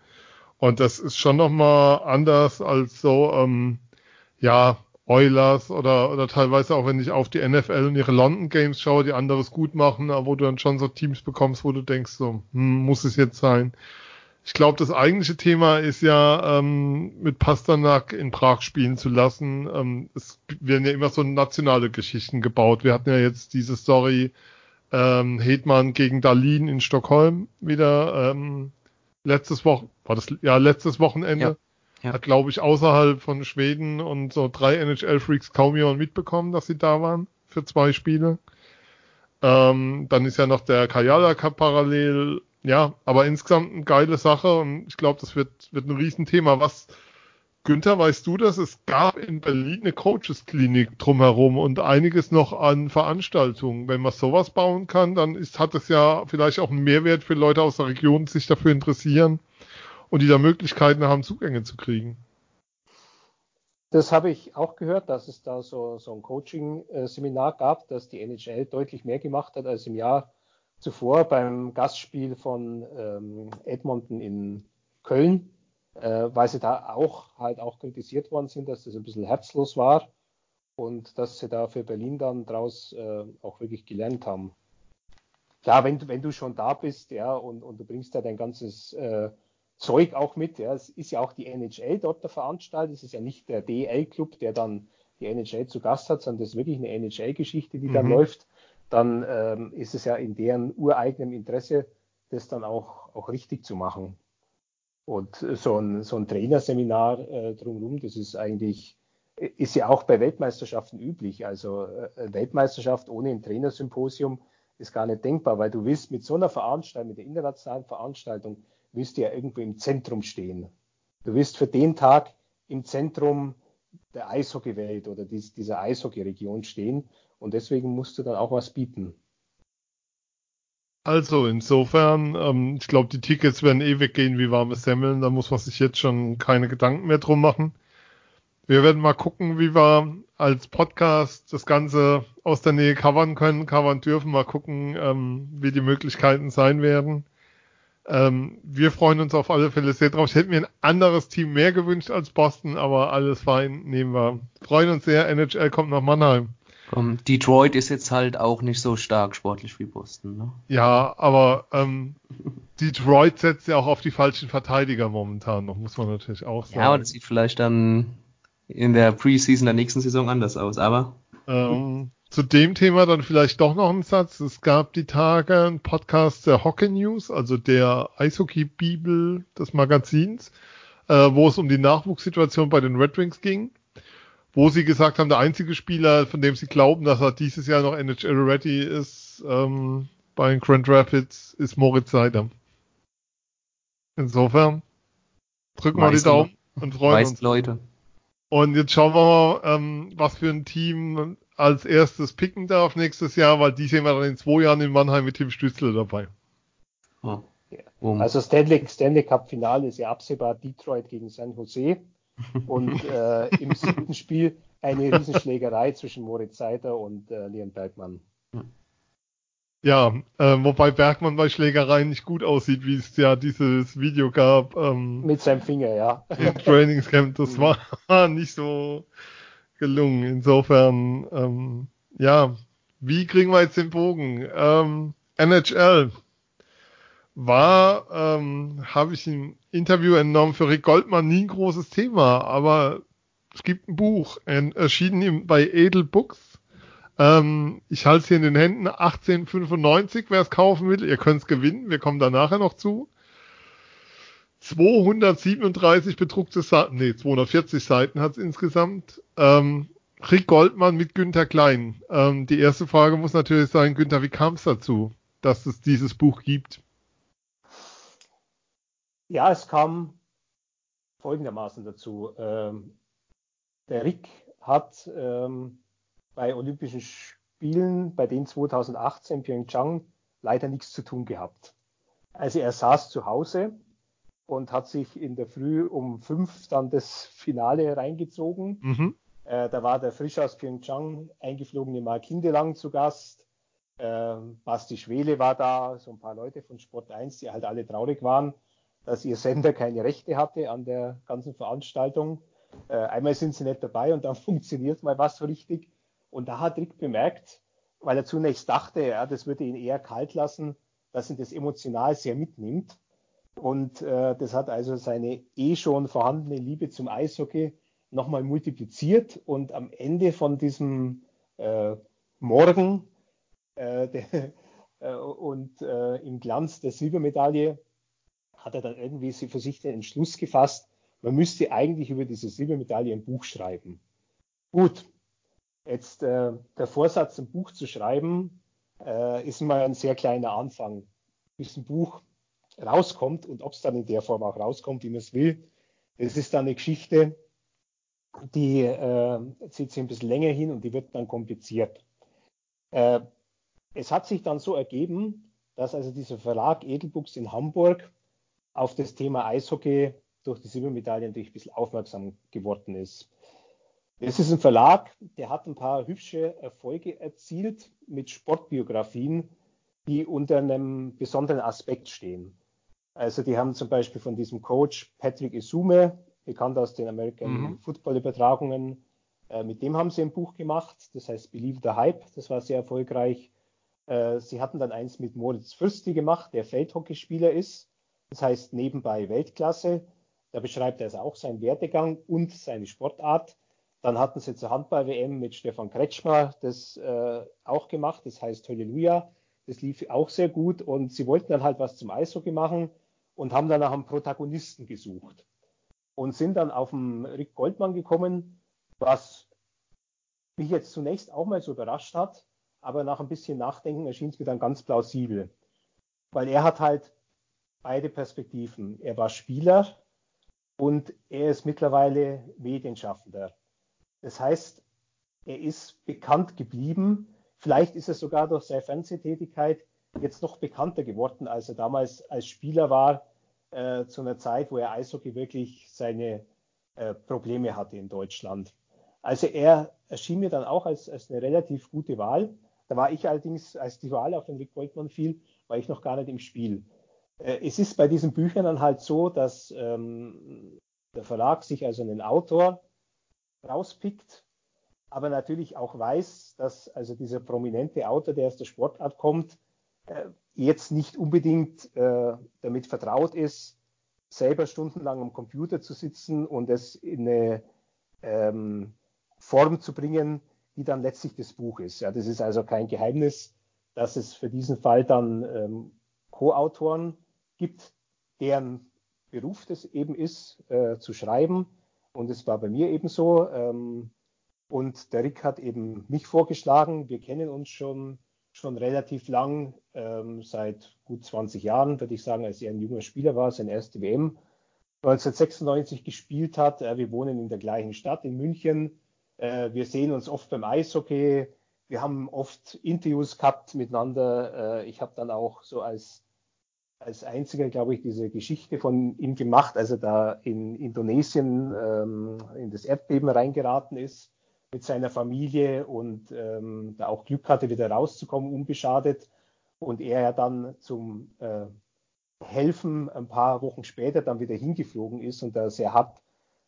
Und das ist schon nochmal anders als so, ähm, ja, Oilers oder, oder teilweise auch wenn ich auf die NFL und ihre London Games schaue, die anderes gut machen, aber wo du dann schon so Teams bekommst, wo du denkst, so, hm, muss es jetzt sein. Ich glaube, das eigentliche Thema ist ja, ähm, mit Pasternak in Prag spielen zu lassen. Ähm, es werden ja immer so nationale Geschichten gebaut. Wir hatten ja jetzt diese Story ähm, Hetman gegen Dalin in Stockholm wieder ähm, letztes Wochen, war das ja letztes Wochenende. Ja, ja. Hat, glaube ich, außerhalb von Schweden und so drei NHL-Freaks kaum jemand mitbekommen, dass sie da waren für zwei Spiele. Ähm, dann ist ja noch der Kajala Cup parallel ja, aber insgesamt eine geile Sache und ich glaube, das wird, wird ein Riesenthema. Was, Günther, weißt du das? Es gab in Berlin eine Coaches-Klinik drumherum und einiges noch an Veranstaltungen. Wenn man sowas bauen kann, dann ist, hat es ja vielleicht auch einen Mehrwert für Leute aus der Region, die sich dafür interessieren und die da Möglichkeiten haben, Zugänge zu kriegen. Das habe ich auch gehört, dass es da so, so ein Coaching-Seminar gab, dass die NHL deutlich mehr gemacht hat als im Jahr zuvor beim Gastspiel von ähm, Edmonton in Köln, äh, weil sie da auch halt auch kritisiert worden sind, dass das ein bisschen herzlos war und dass sie da für Berlin dann draus äh, auch wirklich gelernt haben. Klar, wenn, wenn du schon da bist, ja, und, und du bringst da dein ganzes äh, Zeug auch mit, ja, es ist ja auch die NHL dort der Veranstalter, es ist ja nicht der DL-Club, der dann die NHL zu Gast hat, sondern das ist wirklich eine NHL-Geschichte, die mhm. dann läuft dann ähm, ist es ja in deren ureigenem Interesse, das dann auch, auch richtig zu machen. Und so ein, so ein Trainerseminar äh, drumherum, das ist eigentlich, ist ja auch bei Weltmeisterschaften üblich. Also äh, Weltmeisterschaft ohne ein Trainersymposium ist gar nicht denkbar, weil du willst mit so einer Veranstaltung, mit der internationalen Veranstaltung, willst du ja irgendwo im Zentrum stehen. Du willst für den Tag im Zentrum der Eishockeywelt oder dies, dieser Eishockeyregion stehen und deswegen musst du dann auch was bieten. Also insofern, ähm, ich glaube, die Tickets werden eh weggehen wie warme Semmeln. Da muss man sich jetzt schon keine Gedanken mehr drum machen. Wir werden mal gucken, wie wir als Podcast das Ganze aus der Nähe covern können, covern dürfen. Mal gucken, ähm, wie die Möglichkeiten sein werden. Ähm, wir freuen uns auf alle Fälle sehr drauf. Ich hätte mir ein anderes Team mehr gewünscht als Boston, aber alles fein, nehmen wir. Freuen uns sehr. NHL kommt nach Mannheim. Um, Detroit ist jetzt halt auch nicht so stark sportlich wie Boston. Ne? Ja, aber ähm, Detroit setzt ja auch auf die falschen Verteidiger momentan noch, muss man natürlich auch sagen. Ja, und das sieht vielleicht dann in der Preseason der nächsten Saison anders aus, aber. Ähm, zu dem Thema dann vielleicht doch noch ein Satz. Es gab die Tage einen Podcast der Hockey News, also der Eishockey-Bibel des Magazins, äh, wo es um die Nachwuchssituation bei den Red Wings ging wo sie gesagt haben, der einzige Spieler, von dem sie glauben, dass er dieses Jahr noch NHL ready ist, ähm, bei den Grand Rapids, ist Moritz Seider. Insofern drücken wir die Daumen und freuen uns. Leute. Und jetzt schauen wir mal, ähm, was für ein Team als erstes picken darf nächstes Jahr, weil die sehen wir dann in zwei Jahren in Mannheim mit Tim Stützle dabei. Oh. Also Stanley, Stanley Cup Finale ist ja absehbar Detroit gegen San Jose. Und äh, im siebten Spiel eine Riesenschlägerei zwischen Moritz Seider und äh, Leon Bergmann. Ja, äh, wobei Bergmann bei Schlägereien nicht gut aussieht, wie es ja dieses Video gab. Ähm, Mit seinem Finger, ja. Im Trainingscamp, das war nicht so gelungen. Insofern, ähm, ja, wie kriegen wir jetzt den Bogen? Ähm, NHL, war, ähm, habe ich ein Interview entnommen für Rick Goldmann, nie ein großes Thema, aber es gibt ein Buch, erschienen bei Edel Books. Ähm, ich halte es hier in den Händen, 1895, wer es kaufen will, ihr könnt es gewinnen, wir kommen da nachher noch zu. 237 bedruckte Seiten, nee, 240 Seiten hat es insgesamt. Ähm, Rick Goldmann mit Günther Klein. Ähm, die erste Frage muss natürlich sein, Günther, wie kam es dazu, dass es dieses Buch gibt? Ja, es kam folgendermaßen dazu. Ähm, der Rick hat ähm, bei Olympischen Spielen, bei den 2018 Pyeongchang, leider nichts zu tun gehabt. Also er saß zu Hause und hat sich in der Früh um fünf dann das Finale reingezogen. Mhm. Äh, da war der frisch aus Pyeongchang eingeflogene Mark Hindelang zu Gast. Äh, Basti Schwele war da, so ein paar Leute von Sport 1, die halt alle traurig waren dass ihr Sender keine Rechte hatte an der ganzen Veranstaltung. Äh, einmal sind sie nicht dabei und dann funktioniert mal was so richtig. Und da hat Rick bemerkt, weil er zunächst dachte, ja, das würde ihn eher kalt lassen, dass ihn das emotional sehr mitnimmt. Und äh, das hat also seine eh schon vorhandene Liebe zum Eishockey nochmal multipliziert. Und am Ende von diesem äh, Morgen äh, der, äh, und äh, im Glanz der Silbermedaille hat er dann irgendwie für sich den Entschluss gefasst, man müsste eigentlich über diese Silbermedaille ein Buch schreiben. Gut, jetzt äh, der Vorsatz, ein Buch zu schreiben, äh, ist mal ein sehr kleiner Anfang. Bis ein Buch rauskommt und ob es dann in der Form auch rauskommt, wie man es will, das ist dann eine Geschichte, die äh, zieht sich ein bisschen länger hin und die wird dann kompliziert. Äh, es hat sich dann so ergeben, dass also dieser Verlag Edelbooks in Hamburg auf das Thema Eishockey durch die Silbermedaille natürlich ein bisschen aufmerksam geworden ist. Es ist ein Verlag, der hat ein paar hübsche Erfolge erzielt mit Sportbiografien, die unter einem besonderen Aspekt stehen. Also die haben zum Beispiel von diesem Coach Patrick Isume, bekannt aus den American mhm. Football Übertragungen, äh, mit dem haben sie ein Buch gemacht, das heißt Believe the Hype, das war sehr erfolgreich. Äh, sie hatten dann eins mit Moritz Fürsti gemacht, der Feldhockeyspieler ist das heißt nebenbei Weltklasse. Da beschreibt er also auch seinen Werdegang und seine Sportart. Dann hatten sie zur Handball-WM mit Stefan Kretschmer das äh, auch gemacht. Das heißt Halleluja. Das lief auch sehr gut. Und sie wollten dann halt was zum Eishockey machen und haben dann nach einem Protagonisten gesucht. Und sind dann auf den Rick Goldmann gekommen, was mich jetzt zunächst auch mal so überrascht hat. Aber nach ein bisschen Nachdenken erschien es mir dann ganz plausibel. Weil er hat halt beide Perspektiven. Er war Spieler und er ist mittlerweile Medienschaffender. Das heißt, er ist bekannt geblieben. Vielleicht ist er sogar durch seine Fernsehtätigkeit jetzt noch bekannter geworden, als er damals als Spieler war, äh, zu einer Zeit, wo er Eishockey wirklich seine äh, Probleme hatte in Deutschland. Also er erschien mir dann auch als, als eine relativ gute Wahl. Da war ich allerdings, als die Wahl auf den Rick Goldmann fiel, war ich noch gar nicht im Spiel. Äh, es ist bei diesen Büchern dann halt so, dass ähm, der Verlag sich also einen Autor rauspickt, aber natürlich auch weiß, dass also dieser prominente Autor, der aus der Sportart kommt, äh, jetzt nicht unbedingt äh, damit vertraut ist, selber stundenlang am Computer zu sitzen und es in eine ähm, Form zu bringen, die dann letztlich das Buch ist. Ja, das ist also kein Geheimnis, dass es für diesen Fall dann ähm, Co-Autoren gibt, deren Beruf das eben ist, äh, zu schreiben. Und es war bei mir eben so. Ähm, und der Rick hat eben mich vorgeschlagen. Wir kennen uns schon, schon relativ lang, ähm, seit gut 20 Jahren, würde ich sagen, als er ein junger Spieler war, sein erste WM 1996 gespielt hat. Äh, wir wohnen in der gleichen Stadt in München. Äh, wir sehen uns oft beim Eishockey. Wir haben oft Interviews gehabt miteinander. Äh, ich habe dann auch so als, als einziger, glaube ich, diese Geschichte von ihm gemacht, als er da in Indonesien ähm, in das Erdbeben reingeraten ist mit seiner Familie und ähm, da auch Glück hatte, wieder rauszukommen, unbeschadet. Und er ja dann zum äh, Helfen ein paar Wochen später dann wieder hingeflogen ist und da sehr hart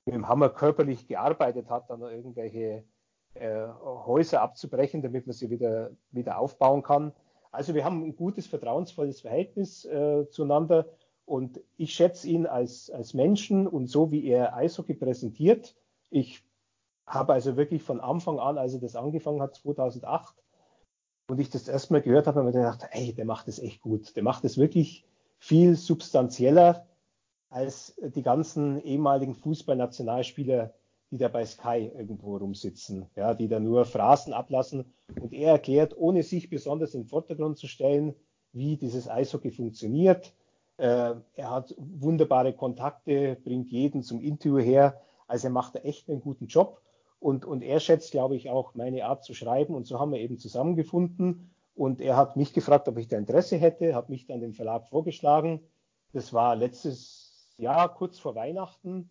mit dem Hammer körperlich gearbeitet hat, dann irgendwelche äh, Häuser abzubrechen, damit man sie wieder, wieder aufbauen kann. Also wir haben ein gutes, vertrauensvolles Verhältnis äh, zueinander und ich schätze ihn als, als Menschen und so, wie er Eishockey präsentiert. Ich habe also wirklich von Anfang an, als er das angefangen hat, 2008, und ich das erstmal gehört habe, habe ich gedacht, ey, der macht das echt gut. Der macht das wirklich viel substanzieller als die ganzen ehemaligen Fußballnationalspieler, die da bei Sky irgendwo rumsitzen, ja, die da nur Phrasen ablassen. Und er erklärt, ohne sich besonders in den Vordergrund zu stellen, wie dieses Eishockey funktioniert. Äh, er hat wunderbare Kontakte, bringt jeden zum Interview her. Also er macht da echt einen guten Job. Und, und er schätzt, glaube ich, auch meine Art zu schreiben. Und so haben wir eben zusammengefunden. Und er hat mich gefragt, ob ich da Interesse hätte, hat mich dann dem Verlag vorgeschlagen. Das war letztes Jahr, kurz vor Weihnachten.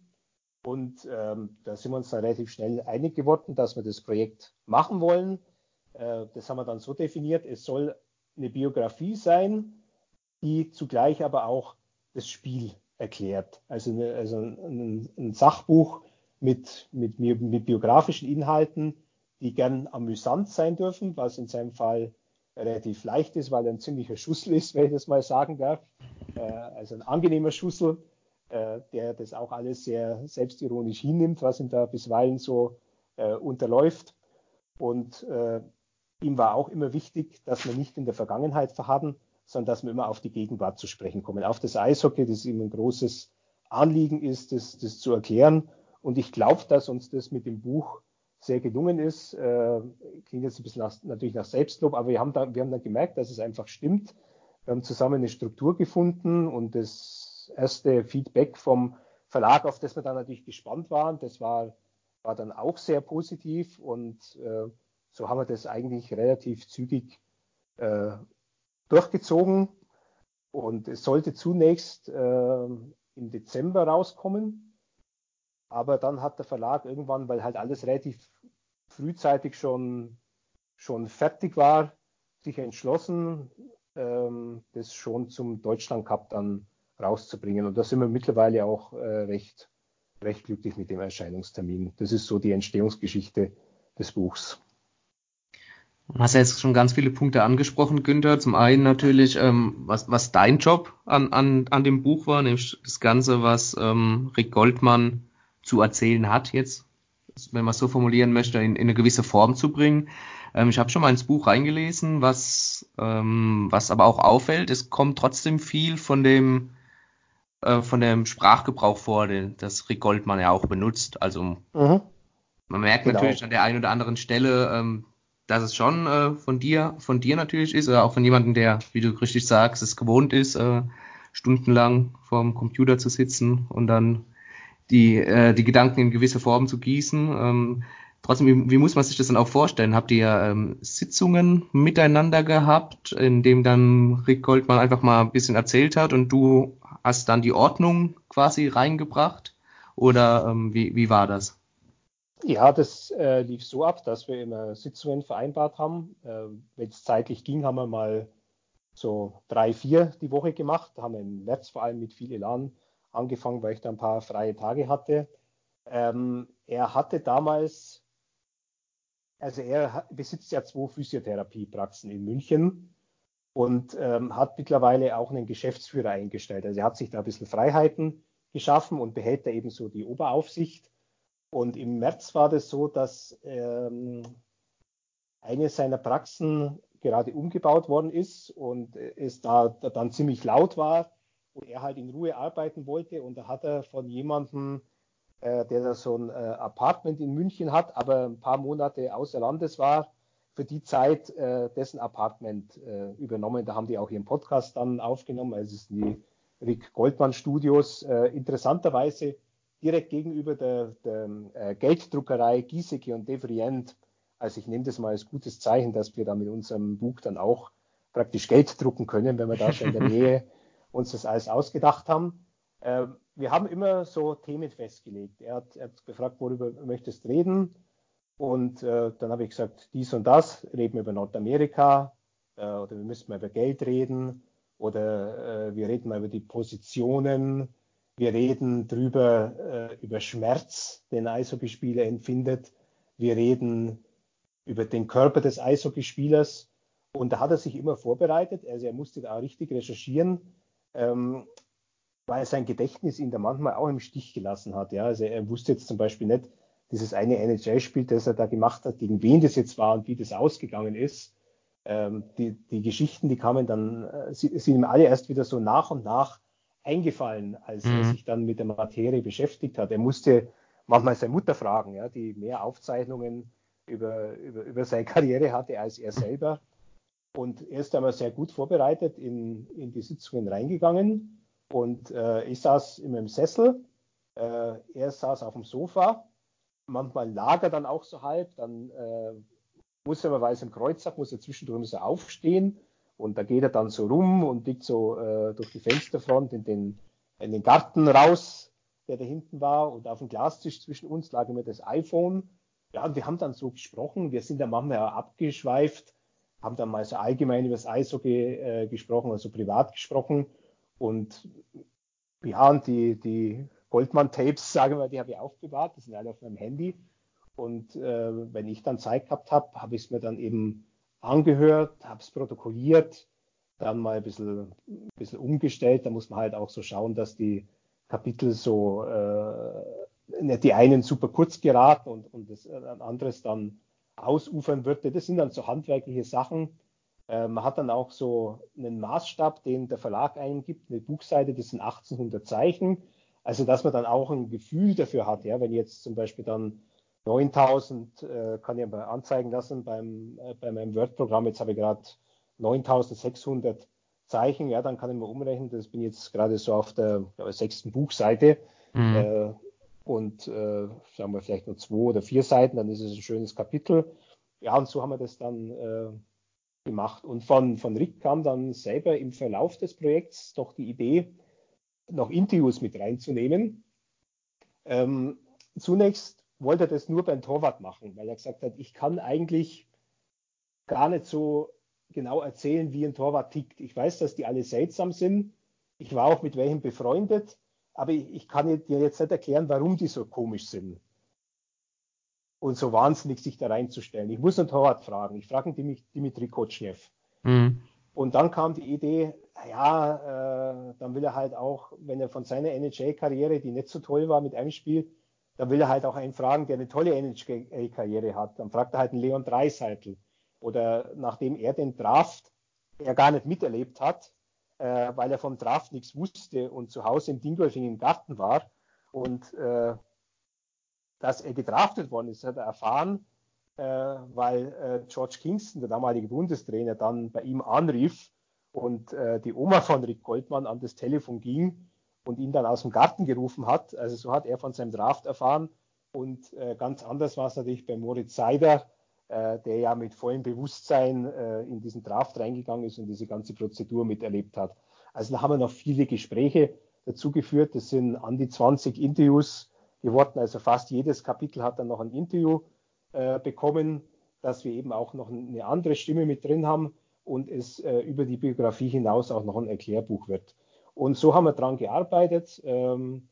Und ähm, da sind wir uns dann relativ schnell einig geworden, dass wir das Projekt machen wollen. Äh, das haben wir dann so definiert, es soll eine Biografie sein, die zugleich aber auch das Spiel erklärt. Also, eine, also ein, ein, Sachbuch mit, mit, mit biografischen Inhalten, die gern amüsant sein dürfen, was in seinem Fall relativ leicht ist, weil er ein ziemlicher Schussel ist, wenn ich das mal sagen darf. Äh, also ein angenehmer Schussel, äh, der das auch alles sehr selbstironisch hinnimmt, was ihm da bisweilen so äh, unterläuft. Und äh, ihm war auch immer wichtig, dass wir nicht in der Vergangenheit verharren, sondern dass wir immer auf die Gegenwart zu sprechen kommen. Auf das Eishockey, das ihm ein großes Anliegen ist, das, das zu erklären. Und ich glaube, dass uns das mit dem Buch sehr gelungen ist. Äh, klingt jetzt ein bisschen nach, natürlich nach Selbstlob, aber wir haben, da, wir haben dann gemerkt, dass es einfach stimmt. Wir haben zusammen eine Struktur gefunden und das erste Feedback vom Verlag, auf das wir dann natürlich gespannt waren, das war, war dann auch sehr positiv und äh, so haben wir das eigentlich relativ zügig äh, durchgezogen. Und es sollte zunächst äh, im Dezember rauskommen. Aber dann hat der Verlag irgendwann, weil halt alles relativ frühzeitig schon, schon fertig war, sich entschlossen, ähm, das schon zum Deutschland Cup dann rauszubringen. Und da sind wir mittlerweile auch äh, recht, recht glücklich mit dem Erscheinungstermin. Das ist so die Entstehungsgeschichte des Buchs. Du hast ja jetzt schon ganz viele Punkte angesprochen, Günther. Zum einen natürlich, ähm, was, was dein Job an, an, an dem Buch war, nämlich das Ganze, was ähm, Rick Goldmann zu erzählen hat jetzt, wenn man es so formulieren möchte, in, in eine gewisse Form zu bringen. Ähm, ich habe schon mal ins Buch reingelesen, was, ähm, was aber auch auffällt, es kommt trotzdem viel von dem, äh, von dem Sprachgebrauch vor, den, das Rick Goldmann ja auch benutzt. Also mhm. man merkt genau. natürlich an der einen oder anderen Stelle, ähm, dass es schon äh, von dir, von dir natürlich ist, oder auch von jemandem, der, wie du richtig sagst, es gewohnt ist, äh, stundenlang vorm Computer zu sitzen und dann die, äh, die Gedanken in gewisse Form zu gießen. Ähm, Trotzdem, wie, wie, muss man sich das dann auch vorstellen? Habt ihr ähm, Sitzungen miteinander gehabt, in dem dann Rick Goldmann einfach mal ein bisschen erzählt hat und du hast dann die Ordnung quasi reingebracht? Oder ähm, wie, wie war das? Ja, das äh, lief so ab, dass wir immer Sitzungen vereinbart haben. Äh, Wenn es zeitlich ging, haben wir mal so drei, vier die Woche gemacht. Haben wir im März vor allem mit viel Elan angefangen, weil ich da ein paar freie Tage hatte. Ähm, er hatte damals, also er besitzt ja zwei Physiotherapiepraxen in München und ähm, hat mittlerweile auch einen Geschäftsführer eingestellt. Also er hat sich da ein bisschen Freiheiten geschaffen und behält da eben so die Oberaufsicht. Und im März war das so, dass ähm, eine seiner Praxen gerade umgebaut worden ist und es da, da, dann ziemlich laut war und er halt in Ruhe arbeiten wollte. Und da hat er von jemandem, äh, der da so ein äh, Apartment in München hat, aber ein paar Monate außer Landes war, für die Zeit äh, dessen Apartment äh, übernommen. Da haben die auch ihren Podcast dann aufgenommen. Also es sind die Rick Goldmann Studios. Äh, interessanterweise direkt gegenüber der, der äh, Gelddruckerei Giesecke und Devrient. Also ich nehme das mal als gutes Zeichen, dass wir da mit unserem Buch dann auch praktisch Geld drucken können, wenn wir da schon in der Nähe uns das alles ausgedacht haben. Äh, wir haben immer so Themen festgelegt. Er hat, er hat gefragt, worüber möchtest du reden? Und äh, dann habe ich gesagt, dies und das, reden wir über Nordamerika äh, oder wir müssen mal über Geld reden oder äh, wir reden mal über die Positionen wir reden drüber, äh, über Schmerz, den Eishockeyspieler empfindet. Wir reden über den Körper des Eishockeyspielers. Und da hat er sich immer vorbereitet. Also er musste da richtig recherchieren, ähm, weil sein Gedächtnis ihn da manchmal auch im Stich gelassen hat. Ja, also er wusste jetzt zum Beispiel nicht, dieses eine NHL-Spiel, das er da gemacht hat, gegen wen das jetzt war und wie das ausgegangen ist. Ähm, die, die Geschichten, die kamen dann, äh, sind ihm alle erst wieder so nach und nach eingefallen, als mhm. er sich dann mit der Materie beschäftigt hat. Er musste manchmal seine Mutter fragen, ja, die mehr Aufzeichnungen über, über, über seine Karriere hatte als er selber. Und er ist einmal sehr gut vorbereitet in, in die Sitzungen reingegangen. Und äh, ich saß in meinem Sessel, äh, er saß auf dem Sofa. Manchmal lag er dann auch so halb. Dann äh, muss er, weil es im Kreuz hat, muss er zwischendurch so aufstehen und da geht er dann so rum und liegt so äh, durch die Fensterfront in den, in den Garten raus, der da hinten war. Und auf dem Glastisch zwischen uns lag immer das iPhone. Ja, und wir haben dann so gesprochen. Wir sind dann manchmal auch abgeschweift, haben dann mal so allgemein über das Eishockey äh, gesprochen, also privat gesprochen. Und ja, und die, die Goldman-Tapes, sagen wir, die habe ich aufbewahrt. Die sind alle auf meinem Handy. Und äh, wenn ich dann Zeit gehabt habe, habe ich es mir dann eben angehört, habe es protokolliert, dann mal ein bisschen, ein bisschen umgestellt. Da muss man halt auch so schauen, dass die Kapitel so äh, nicht die einen super kurz geraten und, und das äh, ein anderes dann ausufern würde. Das sind dann so handwerkliche Sachen. Äh, man hat dann auch so einen Maßstab, den der Verlag eingibt, eine Buchseite, das sind 1800 Zeichen. Also, dass man dann auch ein Gefühl dafür hat, ja, wenn jetzt zum Beispiel dann 9000 äh, kann ich mal anzeigen lassen beim, äh, bei meinem Word-Programm. Jetzt habe ich gerade 9600 Zeichen. Ja, dann kann ich mal umrechnen. Das bin jetzt gerade so auf der glaube, sechsten Buchseite. Mhm. Äh, und äh, sagen wir vielleicht nur zwei oder vier Seiten, dann ist es ein schönes Kapitel. Ja, und so haben wir das dann äh, gemacht. Und von, von Rick kam dann selber im Verlauf des Projekts doch die Idee, noch Interviews mit reinzunehmen. Ähm, zunächst wollte er das nur beim Torwart machen, weil er gesagt hat, ich kann eigentlich gar nicht so genau erzählen, wie ein Torwart tickt. Ich weiß, dass die alle seltsam sind. Ich war auch mit welchen befreundet, aber ich, ich kann dir jetzt nicht erklären, warum die so komisch sind. Und so wahnsinnig sich da reinzustellen. Ich muss einen Torwart fragen. Ich frage Dimitri Kotschnev. Mhm. Und dann kam die Idee, ja, äh, dann will er halt auch, wenn er von seiner NHL-Karriere, die nicht so toll war mit einem Spiel, dann will er halt auch einen fragen, der eine tolle NHL-Karriere hat. Dann fragt er halt einen Leon Dreiseitel. Oder nachdem er den Draft er gar nicht miterlebt hat, äh, weil er vom Draft nichts wusste und zu Hause in Dingolfing im Garten war und äh, dass er gedraftet worden ist, hat er erfahren, äh, weil äh, George Kingston, der damalige Bundestrainer, dann bei ihm anrief und äh, die Oma von Rick Goldmann an das Telefon ging und ihn dann aus dem Garten gerufen hat. Also so hat er von seinem Draft erfahren, Und äh, ganz anders war es natürlich bei Moritz Seider, äh, der ja mit vollem Bewusstsein äh, in diesen Draft reingegangen ist und diese ganze Prozedur miterlebt hat. Also da haben wir noch viele Gespräche dazu geführt. Das sind an die 20 Interviews geworden. Also fast jedes Kapitel hat dann noch ein Interview äh, bekommen, dass wir eben auch noch eine andere Stimme mit drin haben und es äh, über die Biografie hinaus auch noch ein Erklärbuch wird. Und so haben wir dran gearbeitet. Ähm,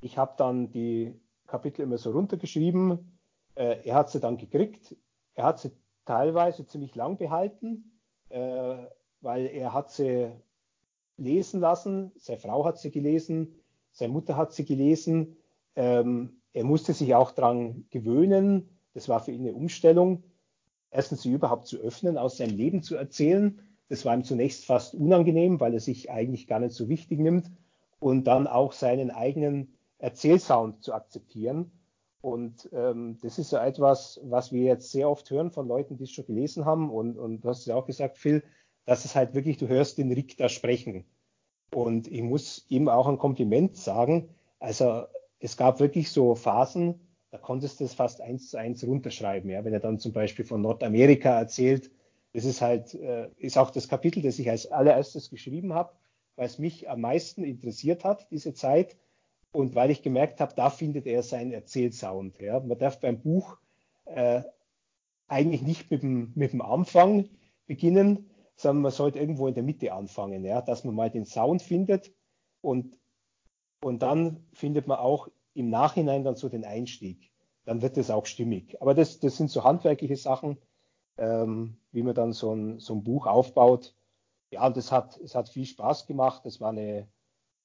ich habe dann die Kapitel immer so runtergeschrieben. Äh, er hat sie dann gekriegt. Er hat sie teilweise ziemlich lang behalten, äh, weil er hat sie lesen lassen. Seine Frau hat sie gelesen, seine Mutter hat sie gelesen. Ähm, er musste sich auch daran gewöhnen. Das war für ihn eine Umstellung. Erstens sie überhaupt zu öffnen, aus seinem Leben zu erzählen. Das war ihm zunächst fast unangenehm, weil er sich eigentlich gar nicht so wichtig nimmt. Und dann auch seinen eigenen Erzählsound zu akzeptieren. Und ähm, das ist so etwas, was wir jetzt sehr oft hören von Leuten, die es schon gelesen haben. Und, und du hast ja auch gesagt, Phil, dass es halt wirklich, du hörst den Rick da sprechen. Und ich muss ihm auch ein Kompliment sagen. Also es gab wirklich so Phasen, da konntest du es fast eins zu eins runterschreiben. Ja? Wenn er dann zum Beispiel von Nordamerika erzählt, das ist halt, äh, ist auch das Kapitel, das ich als allererstes geschrieben habe, weil es mich am meisten interessiert hat, diese Zeit. Und weil ich gemerkt habe, da findet er seinen Erzählsound. Ja? Man darf beim Buch äh, eigentlich nicht mit dem, mit dem Anfang beginnen, sondern man sollte irgendwo in der Mitte anfangen, ja, dass man mal den Sound findet und, und dann findet man auch im Nachhinein dann so den Einstieg. Dann wird es auch stimmig. Aber das, das sind so handwerkliche Sachen, ähm, wie man dann so ein, so ein Buch aufbaut. Ja, und das hat, es hat viel Spaß gemacht. Es war eine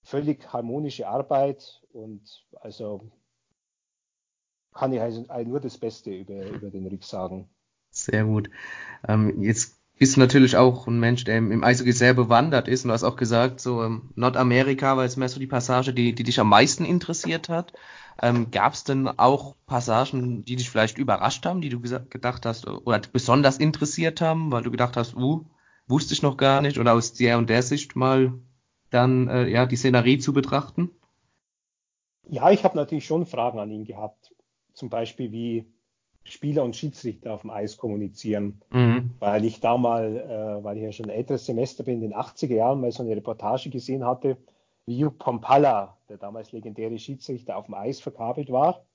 völlig harmonische Arbeit und also kann ich also nur das Beste über, über den Rick sagen. Sehr gut. Ähm, jetzt bist du natürlich auch ein Mensch, der im Eishockey sehr bewandert ist und du hast auch gesagt, so ähm, Nordamerika war jetzt mehr so die Passage, die, die dich am meisten interessiert hat. Ähm, Gab es denn auch Passagen, die dich vielleicht überrascht haben, die du gedacht hast oder besonders interessiert haben, weil du gedacht hast, uh, wusste ich noch gar nicht oder aus der und der Sicht mal dann äh, ja die Szenerie zu betrachten? Ja, ich habe natürlich schon Fragen an ihn gehabt. Zum Beispiel, wie Spieler und Schiedsrichter auf dem Eis kommunizieren. Mhm. Weil ich da mal, äh, weil ich ja schon ein älteres Semester bin, in den 80er Jahren mal so eine Reportage gesehen hatte, wie Jupp Pompalla, der damals legendäre Schiedsrichter, auf dem Eis verkabelt war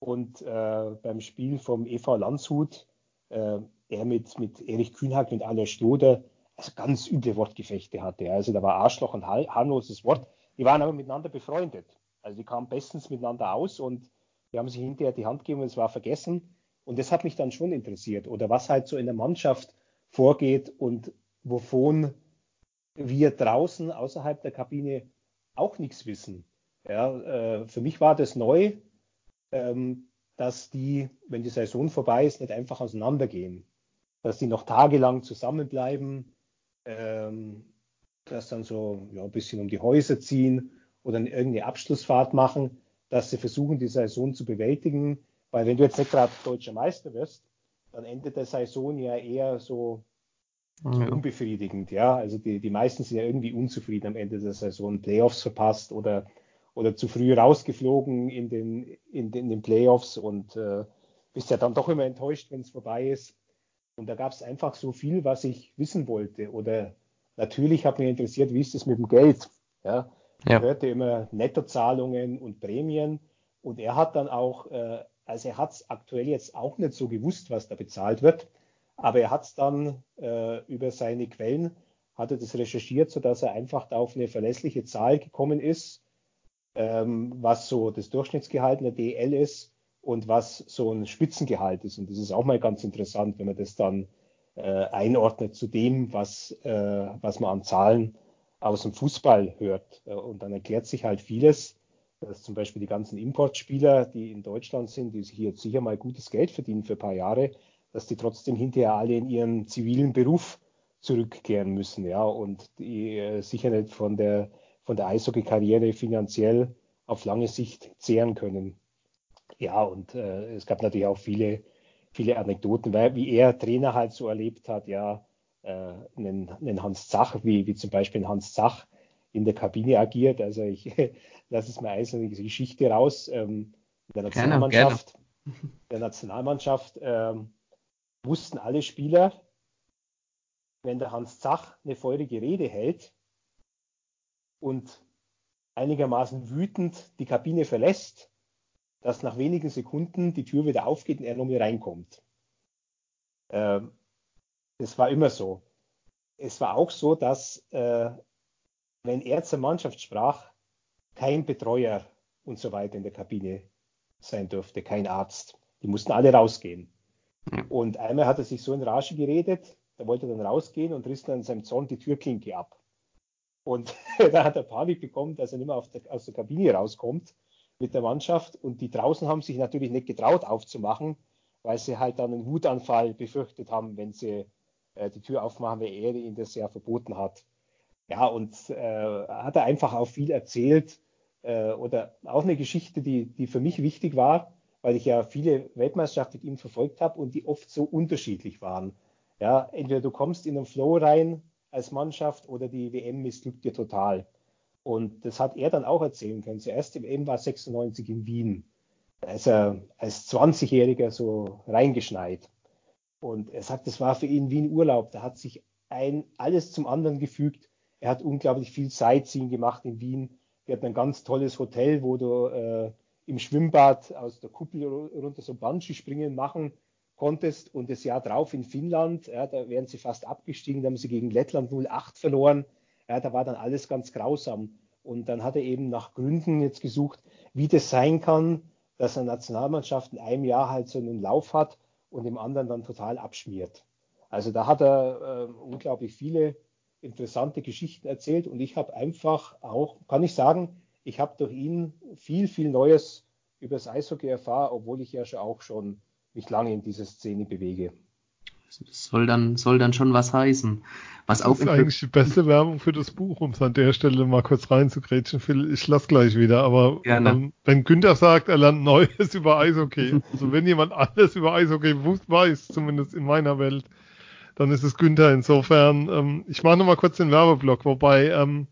und äh, beim Spiel vom EV Landshut äh, er mit, mit Erich Kühnhack und Alois Stoder also ganz üble Wortgefechte hatte. Also da war Arschloch ein harmloses Wort. Die waren aber miteinander befreundet. Also die kamen bestens miteinander aus und die haben sich hinterher die Hand gegeben und es war vergessen. Und das hat mich dann schon interessiert. Oder was halt so in der Mannschaft vorgeht und wovon wir draußen außerhalb der Kabine auch nichts wissen. Ja, äh, für mich war das neu, ähm, dass die, wenn die Saison vorbei ist, nicht einfach auseinandergehen. Dass die noch tagelang zusammenbleiben, ähm, dass dann so ja, ein bisschen um die Häuser ziehen oder irgendeine Abschlussfahrt machen, dass sie versuchen, die Saison zu bewältigen, weil wenn du jetzt nicht gerade deutscher Meister wirst, dann endet der Saison ja eher so, ja. unbefriedigend. Ja, also die, die meisten sind ja irgendwie unzufrieden am Ende der Saison, Playoffs verpasst oder, oder zu früh rausgeflogen in den, in den, in den Playoffs und äh, bist ja dann doch immer enttäuscht, wenn es vorbei ist. Und da gab es einfach so viel, was ich wissen wollte. Oder natürlich hat mich interessiert, wie ist es mit dem Geld? Ja, ja. Ich hörte immer Nettozahlungen und Prämien. Und er hat dann auch äh, also er hat es aktuell jetzt auch nicht so gewusst, was da bezahlt wird, aber er hat es dann äh, über seine Quellen, hat er das recherchiert, sodass er einfach da auf eine verlässliche Zahl gekommen ist, ähm, was so das Durchschnittsgehalt in der DL ist und was so ein Spitzengehalt ist. Und das ist auch mal ganz interessant, wenn man das dann äh, einordnet zu dem, was, äh, was man an Zahlen aus dem Fußball hört. Äh, und dann erklärt sich halt vieles dass zum Beispiel die ganzen Importspieler, die in Deutschland sind, die sich hier sicher mal gutes Geld verdienen für ein paar Jahre, dass die trotzdem hinterher alle in ihren zivilen Beruf zurückkehren müssen, ja, und die äh, sicher nicht von der, von der Eishockey-Karriere finanziell auf lange Sicht zehren können. Ja, und äh, es gab natürlich auch viele, viele Anekdoten, weil wie er Trainer halt so erlebt hat, ja, äh, einen, einen Hans Zach, wie, wie zum Beispiel Hans Zach, in der Kabine agiert. Also ich lasse es mal eins eine Geschichte raus. Ähm, der Nationalmannschaft, gerne, gerne. der Nationalmannschaft ähm, wussten alle Spieler, wenn der Hans Zach eine feurige Rede hält und einigermaßen wütend die Kabine verlässt, dass nach wenigen Sekunden die Tür wieder aufgeht und er nochmal reinkommt. Ähm, das war immer so. Es war auch so, dass äh, wenn er zur Mannschaft sprach, kein Betreuer und so weiter in der Kabine sein durfte, kein Arzt. Die mussten alle rausgehen. Und einmal hat er sich so in Rage geredet, da wollte er dann rausgehen und riss dann in seinem Zorn die Türklinke ab. Und da hat er Panik bekommen, dass er nicht mehr der, aus der Kabine rauskommt mit der Mannschaft. Und die draußen haben sich natürlich nicht getraut aufzumachen, weil sie halt dann einen Wutanfall befürchtet haben, wenn sie äh, die Tür aufmachen, weil er ihnen das ja verboten hat. Ja, und äh, hat er einfach auch viel erzählt äh, oder auch eine Geschichte, die, die für mich wichtig war, weil ich ja viele Weltmeisterschaften mit ihm verfolgt habe und die oft so unterschiedlich waren. Ja, entweder du kommst in den Flow rein als Mannschaft oder die WM missglückt dir total. Und das hat er dann auch erzählen können. Zuerst die WM war 96 in Wien. Da ist er als 20-Jähriger so reingeschneit. Und er sagt, das war für ihn wie ein Urlaub. Da hat sich ein, alles zum anderen gefügt. Er hat unglaublich viel Sightseeing gemacht in Wien. Wir hatten ein ganz tolles Hotel, wo du äh, im Schwimmbad aus der Kuppel runter so Bungee-Springen machen konntest. Und das Jahr drauf in Finnland, ja, da wären sie fast abgestiegen, da haben sie gegen Lettland 0-8 verloren. Ja, da war dann alles ganz grausam. Und dann hat er eben nach Gründen jetzt gesucht, wie das sein kann, dass eine Nationalmannschaft in einem Jahr halt so einen Lauf hat und im anderen dann total abschmiert. Also da hat er äh, unglaublich viele interessante Geschichten erzählt und ich habe einfach auch, kann ich sagen, ich habe durch ihn viel, viel Neues über das Eishockey erfahren, obwohl ich ja schon auch schon mich lange in dieser Szene bewege. Das soll dann, soll dann schon was heißen. Was das ist eigentlich die beste Werbung für das Buch, um es an der Stelle mal kurz reinzugrätschen. Phil, ich lass gleich wieder, aber ähm, wenn Günther sagt, er lernt Neues über Eishockey, also wenn jemand alles über Eishockey weiß, zumindest in meiner Welt, dann ist es Günther. Insofern, ähm, ich mache nochmal kurz den Werbeblock, wobei ähm,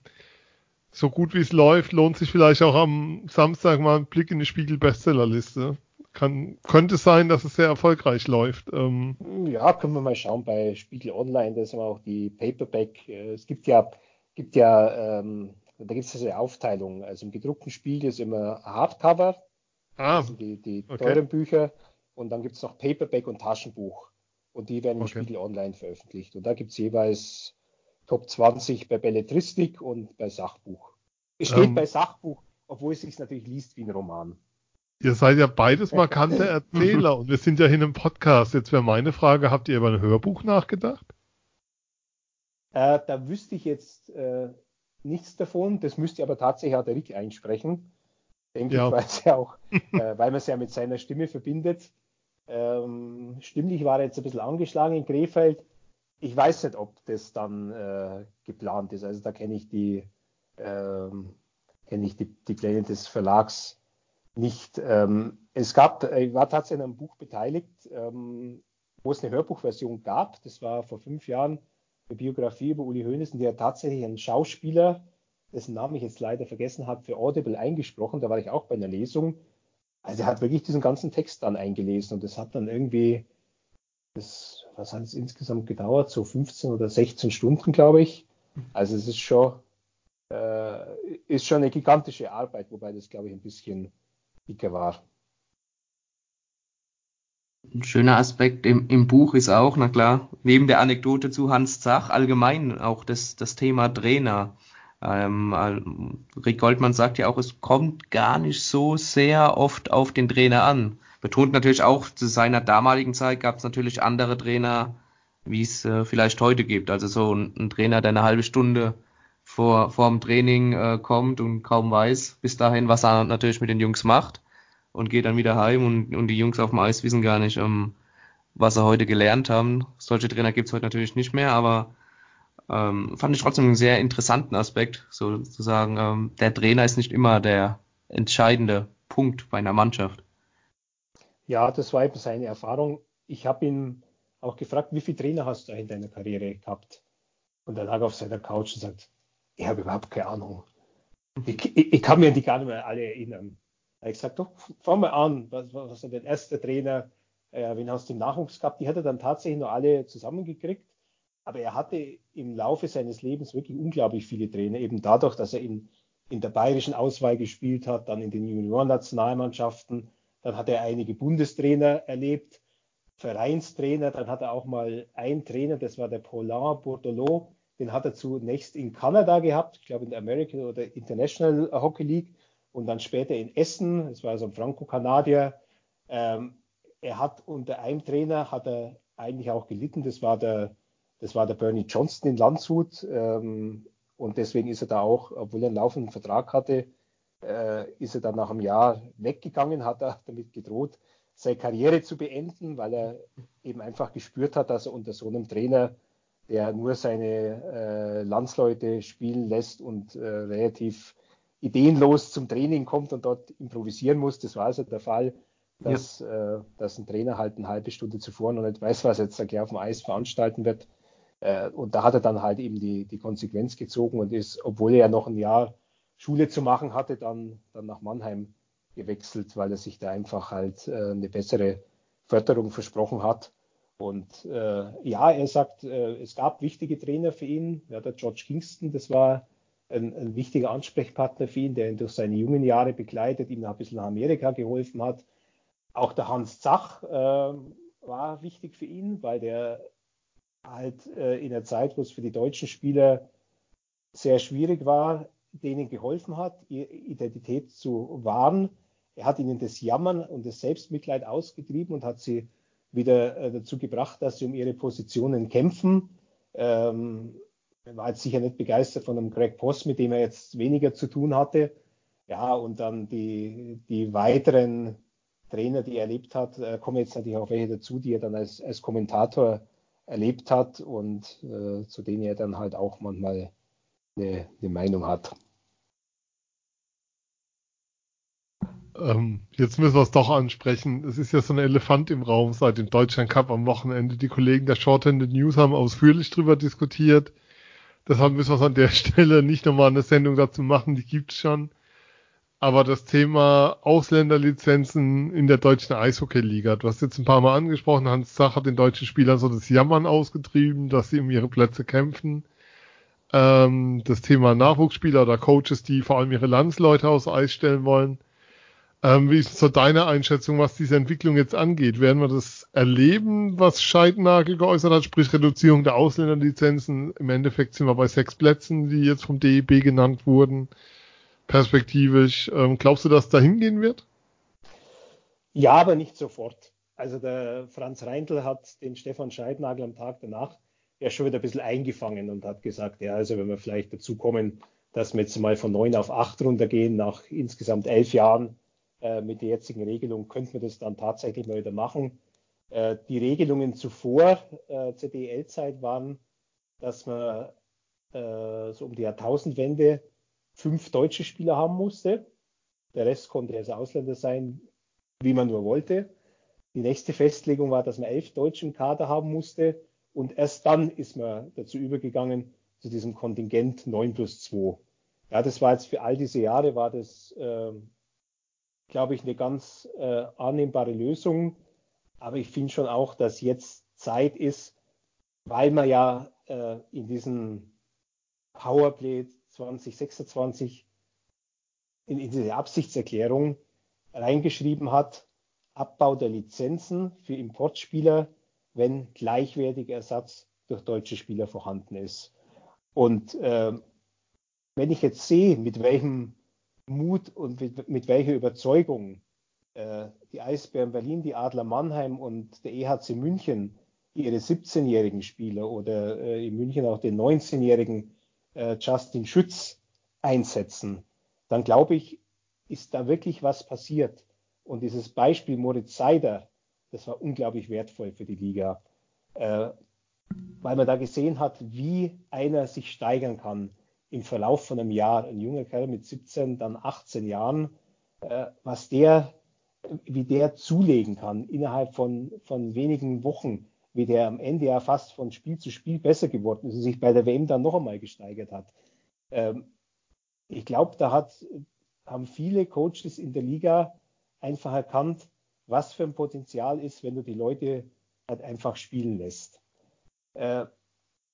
so gut wie es läuft, lohnt sich vielleicht auch am Samstag mal ein Blick in die Spiegel-Bestsellerliste. Kann, könnte sein, dass es sehr erfolgreich läuft. Ähm, ja, können wir mal schauen bei Spiegel Online, da ist immer auch die Paperback. Äh, es gibt ja, gibt ja, ähm, da gibt es also eine Aufteilung. Also im gedruckten Spiegel ist immer Hardcover, ah, also die, die okay. teuren Bücher, und dann gibt es noch Paperback und Taschenbuch. Und die werden im okay. Spiegel Online veröffentlicht. Und da gibt es jeweils Top 20 bei Belletristik und bei Sachbuch. Es steht ähm, bei Sachbuch, obwohl es sich natürlich liest wie ein Roman. Ihr seid ja beides markante Erzähler und wir sind ja hier in einem Podcast. Jetzt wäre meine Frage, habt ihr über ein Hörbuch nachgedacht? Äh, da wüsste ich jetzt äh, nichts davon. Das müsste aber tatsächlich auch der Rick einsprechen. Denke ja. ich, ja auch, äh, weil man es ja mit seiner Stimme verbindet. Ähm, stimmlich war er jetzt ein bisschen angeschlagen in Krefeld. Ich weiß nicht, ob das dann äh, geplant ist. Also da kenne ich die, ähm, kenne ich die, die Pläne des Verlags nicht. Ähm, es gab, ich war tatsächlich an einem Buch beteiligt, ähm, wo es eine Hörbuchversion gab. Das war vor fünf Jahren eine Biografie über Uli Hoeneß der tatsächlich einen Schauspieler, dessen Namen ich jetzt leider vergessen habe, für Audible eingesprochen. Da war ich auch bei einer Lesung. Also er hat wirklich diesen ganzen Text dann eingelesen und das hat dann irgendwie, das, was hat es insgesamt gedauert? So 15 oder 16 Stunden, glaube ich. Also es ist schon, äh, ist schon eine gigantische Arbeit, wobei das, glaube ich, ein bisschen dicker war. Ein schöner Aspekt im, im Buch ist auch, na klar, neben der Anekdote zu Hans Zach allgemein auch das, das Thema Trainer. Ähm, Rick Goldmann sagt ja auch, es kommt gar nicht so sehr oft auf den Trainer an. Betont natürlich auch, zu seiner damaligen Zeit gab es natürlich andere Trainer, wie es äh, vielleicht heute gibt. Also so ein, ein, Trainer, der eine halbe Stunde vor, vor dem Training äh, kommt und kaum weiß bis dahin, was er natürlich mit den Jungs macht und geht dann wieder heim und, und die Jungs auf dem Eis wissen gar nicht, ähm, was sie heute gelernt haben. Solche Trainer gibt es heute natürlich nicht mehr, aber ähm, fand ich trotzdem einen sehr interessanten Aspekt, sozusagen. Ähm, der Trainer ist nicht immer der entscheidende Punkt bei einer Mannschaft. Ja, das war eben seine Erfahrung. Ich habe ihn auch gefragt, wie viele Trainer hast du in deiner Karriere gehabt? Und er lag auf seiner Couch und sagt, ich habe überhaupt keine Ahnung. Ich, ich, ich, kann mir die gar nicht mehr alle erinnern. Ich gesagt, doch, fang mal an, was, was war der erste Trainer, äh, wen hast du im Nachwuchs gehabt? Die hat er dann tatsächlich nur alle zusammengekriegt. Aber er hatte im Laufe seines Lebens wirklich unglaublich viele Trainer, eben dadurch, dass er in, in der bayerischen Auswahl gespielt hat, dann in den Juniorennationalmannschaften, dann hat er einige Bundestrainer erlebt, Vereinstrainer, dann hat er auch mal einen Trainer, das war der Paulin Bordelot, den hat er zunächst in Kanada gehabt, ich glaube in der American oder International Hockey League und dann später in Essen, das war so ein Franco-Kanadier. Ähm, er hat unter einem Trainer hat er eigentlich auch gelitten, das war der, das war der Bernie Johnston in Landshut ähm, und deswegen ist er da auch, obwohl er einen laufenden Vertrag hatte, äh, ist er dann nach einem Jahr weggegangen, hat er damit gedroht, seine Karriere zu beenden, weil er eben einfach gespürt hat, dass er unter so einem Trainer, der nur seine äh, Landsleute spielen lässt und äh, relativ ideenlos zum Training kommt und dort improvisieren muss. Das war also der Fall, dass, ja. äh, dass ein Trainer halt eine halbe Stunde zuvor noch nicht weiß, was er jetzt da gleich auf dem Eis veranstalten wird. Äh, und da hat er dann halt eben die, die Konsequenz gezogen und ist, obwohl er ja noch ein Jahr Schule zu machen hatte, dann, dann nach Mannheim gewechselt, weil er sich da einfach halt äh, eine bessere Förderung versprochen hat. Und äh, ja, er sagt, äh, es gab wichtige Trainer für ihn. Ja, der George Kingston, das war ein, ein, wichtiger Ansprechpartner für ihn, der ihn durch seine jungen Jahre begleitet, ihm ein bisschen nach Amerika geholfen hat. Auch der Hans Zach äh, war wichtig für ihn, weil der halt äh, in der Zeit, wo es für die deutschen Spieler sehr schwierig war, denen geholfen hat, ihre Identität zu wahren. Er hat ihnen das Jammern und das Selbstmitleid ausgetrieben und hat sie wieder äh, dazu gebracht, dass sie um ihre Positionen kämpfen. Ähm, er war jetzt sicher nicht begeistert von einem Greg Post, mit dem er jetzt weniger zu tun hatte. Ja, und dann die, die weiteren Trainer, die er erlebt hat, äh, kommen jetzt natürlich auch welche dazu, die er dann als, als Kommentator erlebt hat und äh, zu denen er dann halt auch manchmal eine, eine Meinung hat. Ähm, jetzt müssen wir es doch ansprechen. Es ist ja so ein Elefant im Raum seit dem Deutschland Cup am Wochenende. Die Kollegen der Shorthanded News haben ausführlich darüber diskutiert. Deshalb müssen wir an der Stelle nicht nochmal eine Sendung dazu machen, die gibt es schon. Aber das Thema Ausländerlizenzen in der deutschen Eishockey-Liga, du hast jetzt ein paar Mal angesprochen, Hans Zach hat den deutschen Spielern so das Jammern ausgetrieben, dass sie um ihre Plätze kämpfen. Ähm, das Thema Nachwuchsspieler oder Coaches, die vor allem ihre Landsleute aus Eis stellen wollen. Ähm, wie ist so deine Einschätzung, was diese Entwicklung jetzt angeht? Werden wir das erleben, was Scheidnagel geäußert hat, sprich Reduzierung der Ausländerlizenzen? Im Endeffekt sind wir bei sechs Plätzen, die jetzt vom DEB genannt wurden, perspektivisch. Ähm, glaubst du, dass da hingehen wird? Ja, aber nicht sofort. Also der Franz Reintl hat den Stefan Scheidnagel am Tag danach ja schon wieder ein bisschen eingefangen und hat gesagt, ja, also wenn wir vielleicht dazu kommen, dass wir jetzt mal von neun auf acht runtergehen nach insgesamt elf Jahren, äh, mit der jetzigen Regelung könnte man das dann tatsächlich mal wieder machen. Äh, die Regelungen zuvor, äh, ZDL-Zeit, waren, dass man äh, so um die Jahrtausendwende fünf deutsche Spieler haben musste. Der Rest konnte also Ausländer sein, wie man nur wollte. Die nächste Festlegung war, dass man elf Deutsche im Kader haben musste. Und erst dann ist man dazu übergegangen, zu diesem Kontingent 9 plus 2. Ja, das war jetzt für all diese Jahre, war das äh, glaube ich, eine ganz äh, annehmbare Lösung. Aber ich finde schon auch, dass jetzt Zeit ist, weil man ja äh, in diesen Powerplay 2026 in, in diese Absichtserklärung reingeschrieben hat, Abbau der Lizenzen für Importspieler, wenn gleichwertiger Ersatz durch deutsche Spieler vorhanden ist. Und äh, wenn ich jetzt sehe, mit welchem Mut und mit, mit welcher Überzeugung äh, die Eisbären Berlin, die Adler Mannheim und der EHC München ihre 17-jährigen Spieler oder äh, in München auch den 19-jährigen äh, Justin Schütz einsetzen, dann glaube ich, ist da wirklich was passiert. Und dieses Beispiel Moritz Seider, das war unglaublich wertvoll für die Liga, äh, weil man da gesehen hat, wie einer sich steigern kann im Verlauf von einem Jahr, ein junger Kerl mit 17, dann 18 Jahren, äh, was der, wie der zulegen kann innerhalb von, von wenigen Wochen, wie der am Ende ja fast von Spiel zu Spiel besser geworden ist und sich bei der WM dann noch einmal gesteigert hat. Ähm, ich glaube, da hat, haben viele Coaches in der Liga einfach erkannt, was für ein Potenzial ist, wenn du die Leute halt einfach spielen lässt. Äh,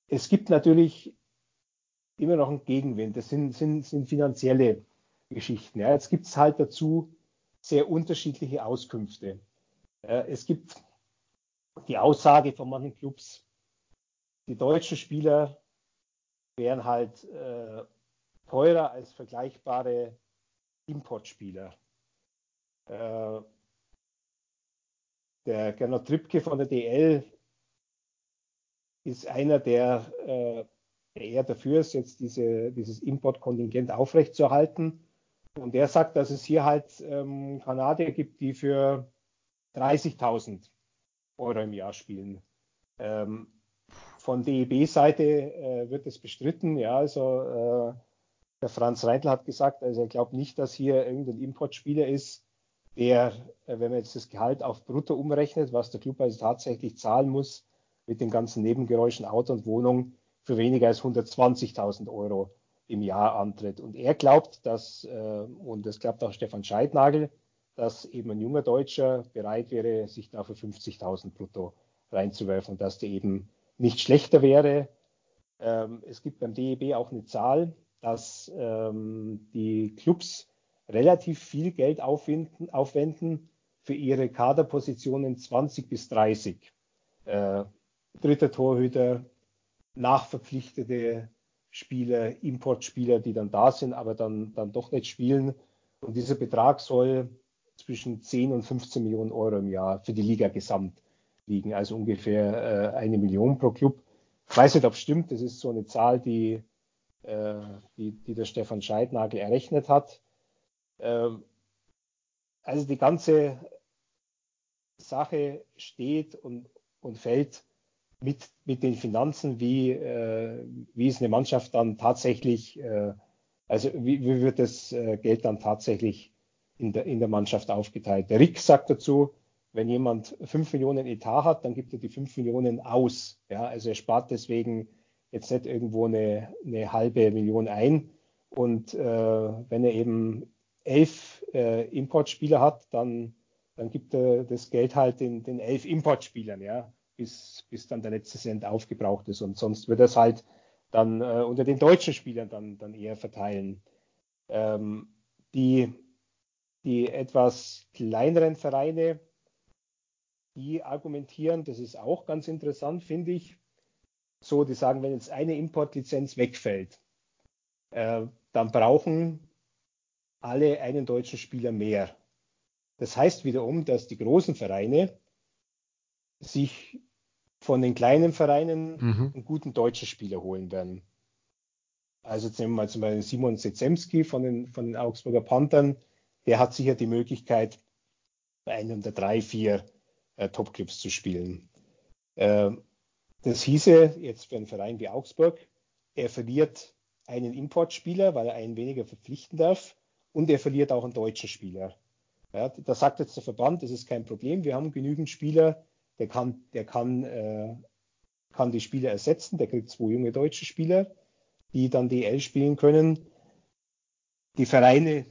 es gibt natürlich immer noch einen Gegenwind. Das sind, sind, sind finanzielle Geschichten. Ja. Jetzt gibt es halt dazu sehr unterschiedliche Auskünfte. Äh, es gibt die Aussage von manchen Clubs, die deutschen Spieler wären halt äh, teurer als vergleichbare Importspieler. Äh, der Gernot Trippke von der DL ist einer, der, äh, eher dafür ist, jetzt diese, dieses Importkontingent aufrechtzuerhalten. Und der sagt, dass es hier halt ähm, Kanadier gibt, die für 30.000 Euro im Jahr spielen. Ähm, von DEB-Seite äh, wird es bestritten. Ja, also äh, der Franz Reintl hat gesagt, also er glaubt nicht, dass hier irgendein Importspieler ist, der, äh, wenn man jetzt das Gehalt auf Brutto umrechnet, was der Club also tatsächlich zahlen muss, mit den ganzen Nebengeräuschen, Auto und Wohnung, für weniger als 120.000 Euro im Jahr antritt. Und er glaubt, dass, äh, und das glaubt auch Stefan Scheidnagel, dass eben ein junger Deutscher bereit wäre, sich da für 50.000 brutto reinzuwerfen dass der eben nicht schlechter wäre. Ähm, es gibt beim DEB auch eine Zahl, dass ähm, die Clubs relativ viel Geld aufwenden, aufwenden für ihre Kaderpositionen 20 bis 30. Äh, dritter Torhüter, nachverpflichtete Spieler, Importspieler, die dann da sind, aber dann, dann doch nicht spielen. Und dieser Betrag soll zwischen 10 und 15 Millionen Euro im Jahr für die Liga gesamt liegen, also ungefähr äh, eine Million pro Club. Ich weiß nicht, ob es stimmt, das ist so eine Zahl, die, äh, die, die der Stefan Scheidnagel errechnet hat. Ähm, also die ganze Sache steht und, und fällt mit, mit den Finanzen, wie, äh, wie ist eine Mannschaft dann tatsächlich, äh, also wie, wie wird das äh, Geld dann tatsächlich in der, in der Mannschaft aufgeteilt. Der Rick sagt dazu, wenn jemand 5 Millionen Etat hat, dann gibt er die 5 Millionen aus. Ja, also er spart deswegen jetzt nicht irgendwo eine, eine halbe Million ein. Und äh, wenn er eben elf äh, Importspieler hat, dann, dann gibt er das Geld halt den, den elf Importspielern, ja, bis, bis dann der letzte Cent aufgebraucht ist. Und sonst wird er es halt dann äh, unter den deutschen Spielern dann, dann eher verteilen. Ähm, die, die etwas kleineren Vereine, die argumentieren, das ist auch ganz interessant, finde ich, so, die sagen, wenn jetzt eine Importlizenz wegfällt, äh, dann brauchen alle einen deutschen Spieler mehr. Das heißt wiederum, dass die großen Vereine sich von den kleinen Vereinen mhm. einen guten deutschen Spieler holen werden. Also jetzt nehmen wir mal zum Beispiel Simon Sezemski von den, von den Augsburger Panthern. Der hat sicher die Möglichkeit, bei einem der drei, vier äh, Topclubs zu spielen. Äh, das hieße jetzt für einen Verein wie Augsburg, er verliert einen Importspieler, weil er einen weniger verpflichten darf und er verliert auch einen deutschen Spieler. Ja, da sagt jetzt der Verband, das ist kein Problem, wir haben genügend Spieler, der kann, der kann, äh, kann die Spieler ersetzen, der kriegt zwei junge deutsche Spieler, die dann DL spielen können. Die Vereine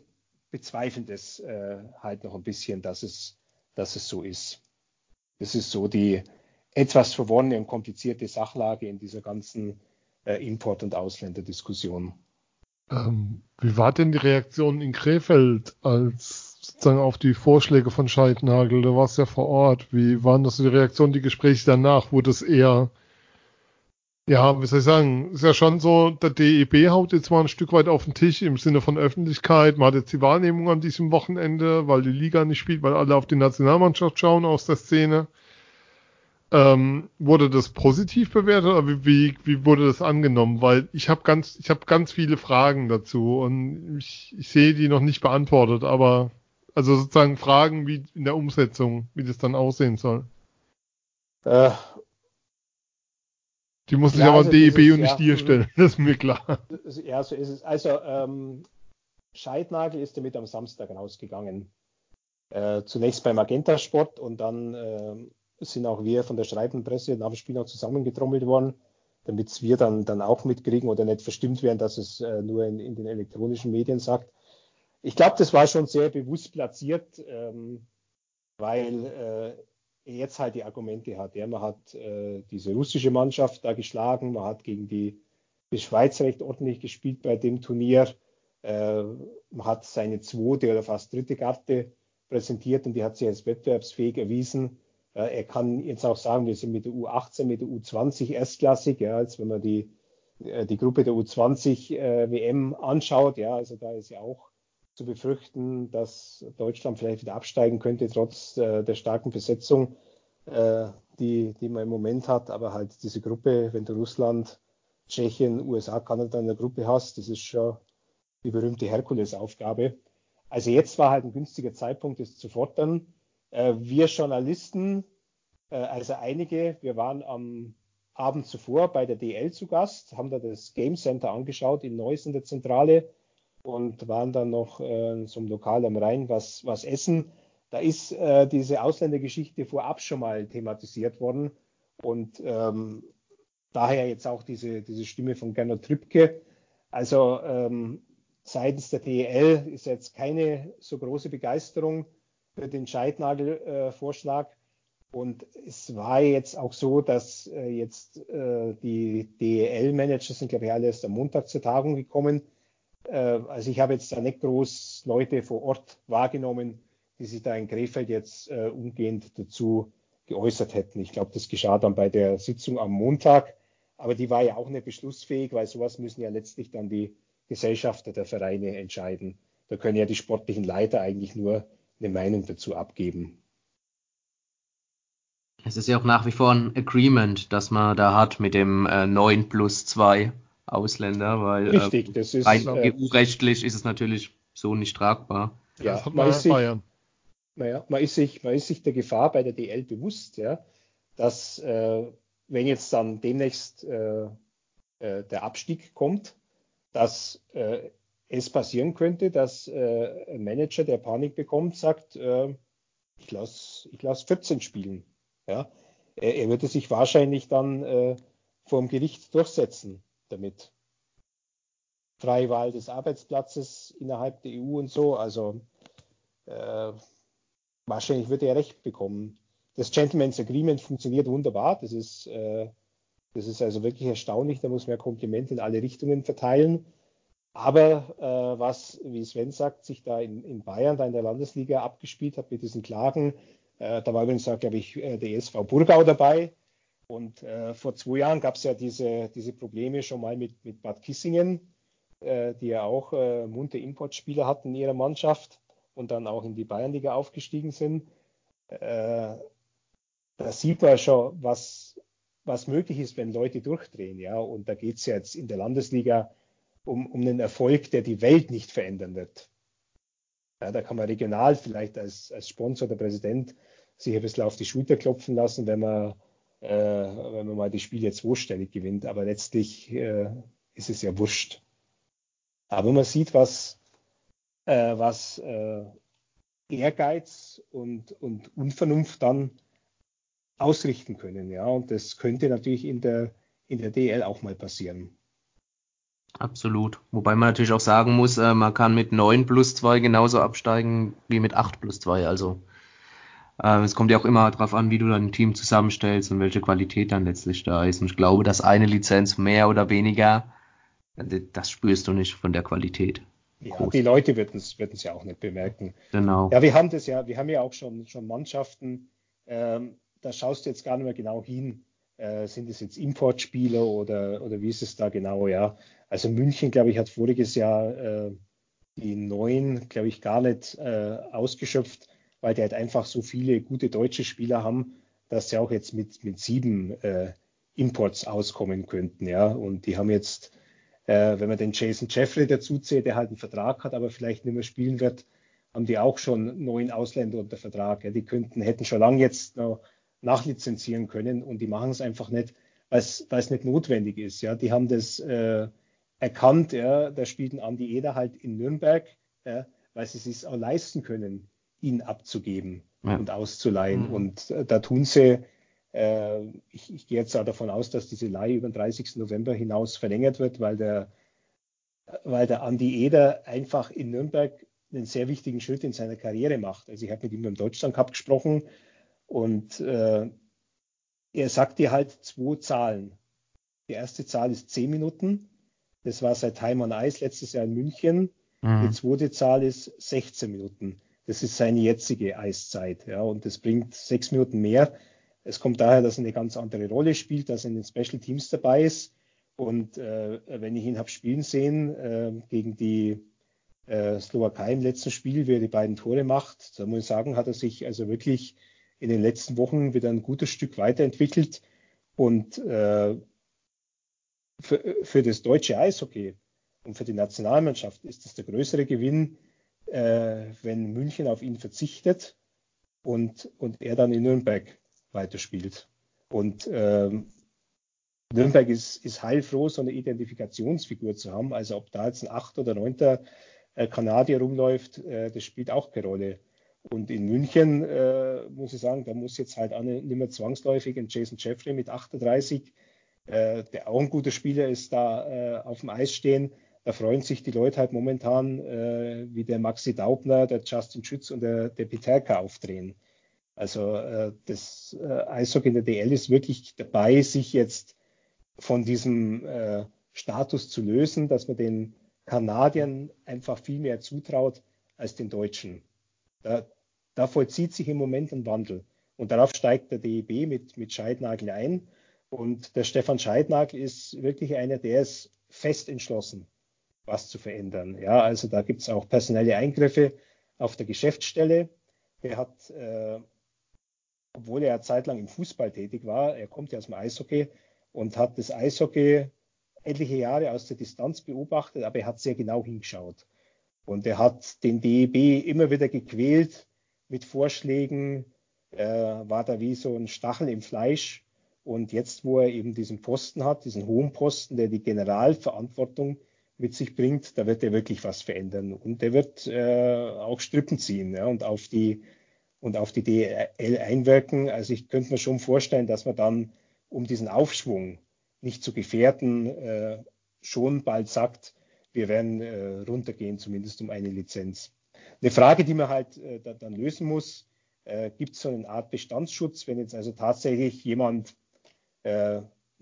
bezweifeln das äh, halt noch ein bisschen, dass es, dass es so ist. Das ist so die etwas verworrene und komplizierte Sachlage in dieser ganzen äh, Import- und Ausländerdiskussion. Ähm, wie war denn die Reaktion in Krefeld als sozusagen auf die Vorschläge von Scheidnagel? Da warst ja vor Ort. Wie waren das die Reaktionen, die Gespräche danach? Wurde es eher, ja, wie soll ich sagen, ist ja schon so, der DEB haut jetzt mal ein Stück weit auf den Tisch im Sinne von Öffentlichkeit. Man hat jetzt die Wahrnehmung an diesem Wochenende, weil die Liga nicht spielt, weil alle auf die Nationalmannschaft schauen aus der Szene. Ähm, wurde das positiv bewertet oder wie, wie, wie wurde das angenommen? Weil ich habe ganz, ich habe ganz viele Fragen dazu und ich, ich sehe die noch nicht beantwortet, aber also sozusagen Fragen wie in der Umsetzung, wie das dann aussehen soll. Äh, die muss ich aber also DEB ist, und nicht ja, dir stellen, das ist mir klar. Ja, so ist es. Also ähm, Scheidnagel ist damit am Samstag rausgegangen. Äh, zunächst beim Magenta Sport und dann äh, sind auch wir von der schreibenden Presse nach dem Spiel noch zusammengetrommelt worden, damit wir dann, dann auch mitkriegen oder nicht verstimmt werden, dass es äh, nur in, in, den elektronischen Medien sagt. ich glaube, das war schon sehr bewusst platziert, ähm, weil äh, jetzt halt die Argumente hat. Ja, man hat äh, diese russische Mannschaft da geschlagen, man hat gegen die, die Schweiz recht ordentlich gespielt bei dem Turnier. Äh, man hat seine zweite oder fast dritte Karte präsentiert und die hat sich als wettbewerbsfähig erwiesen. Äh, er kann jetzt auch sagen, wir sind mit der U18, mit der U20 erstklassig, ja, als wenn man die, äh, die Gruppe der U20 äh, WM anschaut, ja, also da ist ja auch zu befürchten, dass Deutschland vielleicht wieder absteigen könnte, trotz äh, der starken Besetzung, äh, die, die man im Moment hat. Aber halt diese Gruppe, wenn du Russland, Tschechien, USA, Kanada in der Gruppe hast, das ist schon die berühmte Herkulesaufgabe. Also jetzt war halt ein günstiger Zeitpunkt, das zu fordern. Äh, wir Journalisten, äh, also einige, wir waren am Abend zuvor bei der DL zu Gast, haben da das Game Center angeschaut in Neuss in der Zentrale und waren dann noch äh, zum Lokal am Rhein was, was essen. Da ist äh, diese Ausländergeschichte vorab schon mal thematisiert worden und ähm, daher jetzt auch diese, diese Stimme von Gernot Trippke. Also ähm, seitens der DEL ist jetzt keine so große Begeisterung für den Scheidnagel-Vorschlag. Äh, und es war jetzt auch so, dass äh, jetzt äh, die DEL-Manager sind, glaube ich, alle erst am Montag zur Tagung gekommen also ich habe jetzt da nicht groß Leute vor Ort wahrgenommen, die sich da in Krefeld jetzt äh, umgehend dazu geäußert hätten. Ich glaube, das geschah dann bei der Sitzung am Montag, aber die war ja auch nicht beschlussfähig, weil sowas müssen ja letztlich dann die Gesellschafter der Vereine entscheiden. Da können ja die sportlichen Leiter eigentlich nur eine Meinung dazu abgeben. Es ist ja auch nach wie vor ein Agreement, das man da hat mit dem äh, 9 plus 2. Ausländer, weil Richtig, äh, das ist, rein äh, EU-rechtlich ist es natürlich so nicht tragbar. Ja, das man, ist sich, naja, man, ist sich, man ist sich der Gefahr bei der DL bewusst, ja, dass äh, wenn jetzt dann demnächst äh, äh, der Abstieg kommt, dass äh, es passieren könnte, dass ein Manager, der Panik bekommt, sagt, ich lasse ich lass 14 spielen. Ja? Er, er würde sich wahrscheinlich dann vor dem Gericht durchsetzen damit. Freie Wahl des Arbeitsplatzes innerhalb der EU und so. Also äh, wahrscheinlich wird er recht bekommen. Das Gentleman's Agreement funktioniert wunderbar. Das ist, äh, das ist also wirklich erstaunlich. Da muss man ja Komplimente in alle Richtungen verteilen. Aber äh, was, wie Sven sagt, sich da in, in, Bayern, da in der Landesliga abgespielt hat mit diesen Klagen, äh, da war übrigens, glaube ich, äh, der SV Burgau dabei, und äh, vor zwei Jahren gab es ja diese, diese Probleme schon mal mit, mit Bad Kissingen, äh, die ja auch äh, munter Importspieler hatten in ihrer Mannschaft und dann auch in die Bayernliga aufgestiegen sind. Äh, da sieht man schon, was, was möglich ist, wenn Leute durchdrehen. Ja? Und da geht es ja jetzt in der Landesliga um, um einen Erfolg, der die Welt nicht verändern wird. Ja, da kann man regional vielleicht als, als Sponsor oder Präsident sich ein bisschen auf die Schulter klopfen lassen, wenn man äh, wenn man mal die Spiele zweistellig gewinnt. Aber letztlich äh, ist es ja wurscht. Aber man sieht, was, äh, was äh, Ehrgeiz und, und Unvernunft dann ausrichten können. Ja, und das könnte natürlich in der, in der DL auch mal passieren. Absolut. Wobei man natürlich auch sagen muss, äh, man kann mit 9 plus 2 genauso absteigen wie mit 8 plus 2. Also es kommt ja auch immer darauf an, wie du dein Team zusammenstellst und welche Qualität dann letztlich da ist. Und ich glaube, dass eine Lizenz mehr oder weniger, das spürst du nicht von der Qualität. Ja, Groß. die Leute würden es ja auch nicht bemerken. Genau. Ja, wir haben das ja, wir haben ja auch schon, schon Mannschaften, ähm, da schaust du jetzt gar nicht mehr genau hin. Äh, sind es jetzt Importspieler oder, oder wie ist es da genau? Ja, also München, glaube ich, hat voriges Jahr äh, die neuen, glaube ich, gar nicht äh, ausgeschöpft weil die halt einfach so viele gute deutsche Spieler haben, dass sie auch jetzt mit, mit sieben äh, Imports auskommen könnten. Ja, und die haben jetzt, äh, wenn man den Jason Jeffrey dazu zählt, der halt einen Vertrag hat, aber vielleicht nicht mehr spielen wird, haben die auch schon neun Ausländer unter Vertrag. Ja, die könnten, hätten schon lange jetzt noch nachlizenzieren können und die machen es einfach nicht, weil es nicht notwendig ist. Ja, die haben das äh, erkannt. Ja, da spielt ein Andi Eder halt in Nürnberg, ja, weil sie es sich auch leisten können ihn abzugeben ja. und auszuleihen. Mhm. Und äh, da tun sie, äh, ich, ich, gehe jetzt auch davon aus, dass diese Leihe über den 30. November hinaus verlängert wird, weil der, weil der Andi Eder einfach in Nürnberg einen sehr wichtigen Schritt in seiner Karriere macht. Also ich habe mit ihm im Deutschland Cup gesprochen und äh, er sagt dir halt zwei Zahlen. Die erste Zahl ist zehn Minuten. Das war seit Time on Ice letztes Jahr in München. Mhm. Die zweite Zahl ist 16 Minuten. Das ist seine jetzige Eiszeit. Ja, und das bringt sechs Minuten mehr. Es kommt daher, dass er eine ganz andere Rolle spielt, dass er in den Special Teams dabei ist. Und äh, wenn ich ihn habe spielen sehen äh, gegen die äh, Slowakei im letzten Spiel, wie er die beiden Tore macht, da muss ich sagen, hat er sich also wirklich in den letzten Wochen wieder ein gutes Stück weiterentwickelt. Und äh, für, für das deutsche Eishockey und für die Nationalmannschaft ist es der größere Gewinn, äh, wenn München auf ihn verzichtet und, und er dann in Nürnberg weiterspielt. Und ähm, Nürnberg ist, ist heilfroh, so eine Identifikationsfigur zu haben. Also ob da jetzt ein acht oder neunter äh, Kanadier rumläuft, äh, das spielt auch keine Rolle. Und in München äh, muss ich sagen, da muss jetzt halt auch nicht mehr zwangsläufig ein Jason Jeffrey mit 38, äh, der auch ein guter Spieler ist, da äh, auf dem Eis stehen. Da freuen sich die Leute halt momentan, äh, wie der Maxi Daubner, der Justin Schütz und der, der Peterka aufdrehen. Also äh, das äh, Eishockey in der DL ist wirklich dabei, sich jetzt von diesem äh, Status zu lösen, dass man den Kanadiern einfach viel mehr zutraut als den Deutschen. Da, da vollzieht sich im Moment ein Wandel. Und darauf steigt der DEB mit, mit Scheidnagel ein. Und der Stefan Scheidnagel ist wirklich einer, der ist fest entschlossen, was zu verändern. Ja, also da gibt es auch personelle Eingriffe auf der Geschäftsstelle. Er hat, äh, obwohl er ja zeitlang im Fußball tätig war, er kommt ja aus dem Eishockey und hat das Eishockey etliche Jahre aus der Distanz beobachtet, aber er hat sehr genau hingeschaut. Und er hat den DEB immer wieder gequält mit Vorschlägen, äh, war da wie so ein Stachel im Fleisch. Und jetzt, wo er eben diesen Posten hat, diesen hohen Posten, der die Generalverantwortung mit sich bringt, da wird er wirklich was verändern. Und er wird äh, auch Strippen ziehen ja, und auf die und auf die DL einwirken. Also ich könnte mir schon vorstellen, dass man dann, um diesen Aufschwung nicht zu gefährden, äh, schon bald sagt, wir werden äh, runtergehen, zumindest um eine Lizenz. Eine Frage, die man halt äh, da, dann lösen muss, äh, gibt es so eine Art Bestandsschutz, wenn jetzt also tatsächlich jemand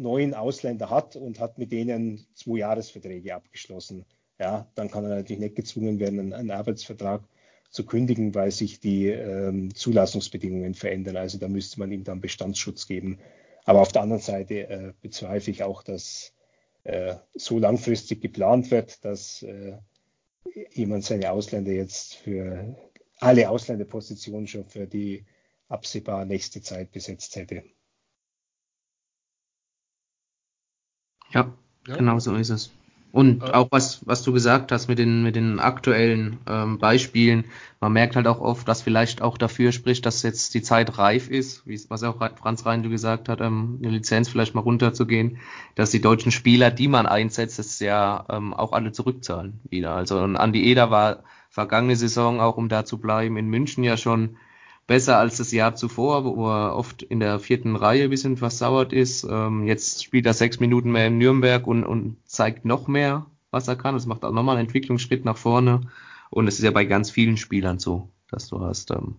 neuen Ausländer hat und hat mit denen zwei Jahresverträge abgeschlossen. Ja, dann kann er natürlich nicht gezwungen werden, einen, einen Arbeitsvertrag zu kündigen, weil sich die ähm, Zulassungsbedingungen verändern. Also da müsste man ihm dann Bestandsschutz geben. Aber auf der anderen Seite äh, bezweifle ich auch, dass äh, so langfristig geplant wird, dass äh, jemand seine Ausländer jetzt für alle Ausländerpositionen schon für die absehbar nächste Zeit besetzt hätte. Ja, ja. genau so ist es. Und äh, auch was, was du gesagt hast mit den, mit den aktuellen ähm, Beispielen, man merkt halt auch oft, dass vielleicht auch dafür spricht, dass jetzt die Zeit reif ist, wie was auch Franz Reindl gesagt hat, ähm, eine Lizenz vielleicht mal runterzugehen, dass die deutschen Spieler, die man einsetzt, das ja ähm, auch alle zurückzahlen wieder. Also und Andi Eder war vergangene Saison auch, um da zu bleiben, in München ja schon besser als das Jahr zuvor, wo er oft in der vierten Reihe ein bisschen versauert ist. Ähm, jetzt spielt er sechs Minuten mehr in Nürnberg und, und zeigt noch mehr, was er kann. Das macht auch nochmal einen Entwicklungsschritt nach vorne. Und es ist ja bei ganz vielen Spielern so, dass du hast, ähm,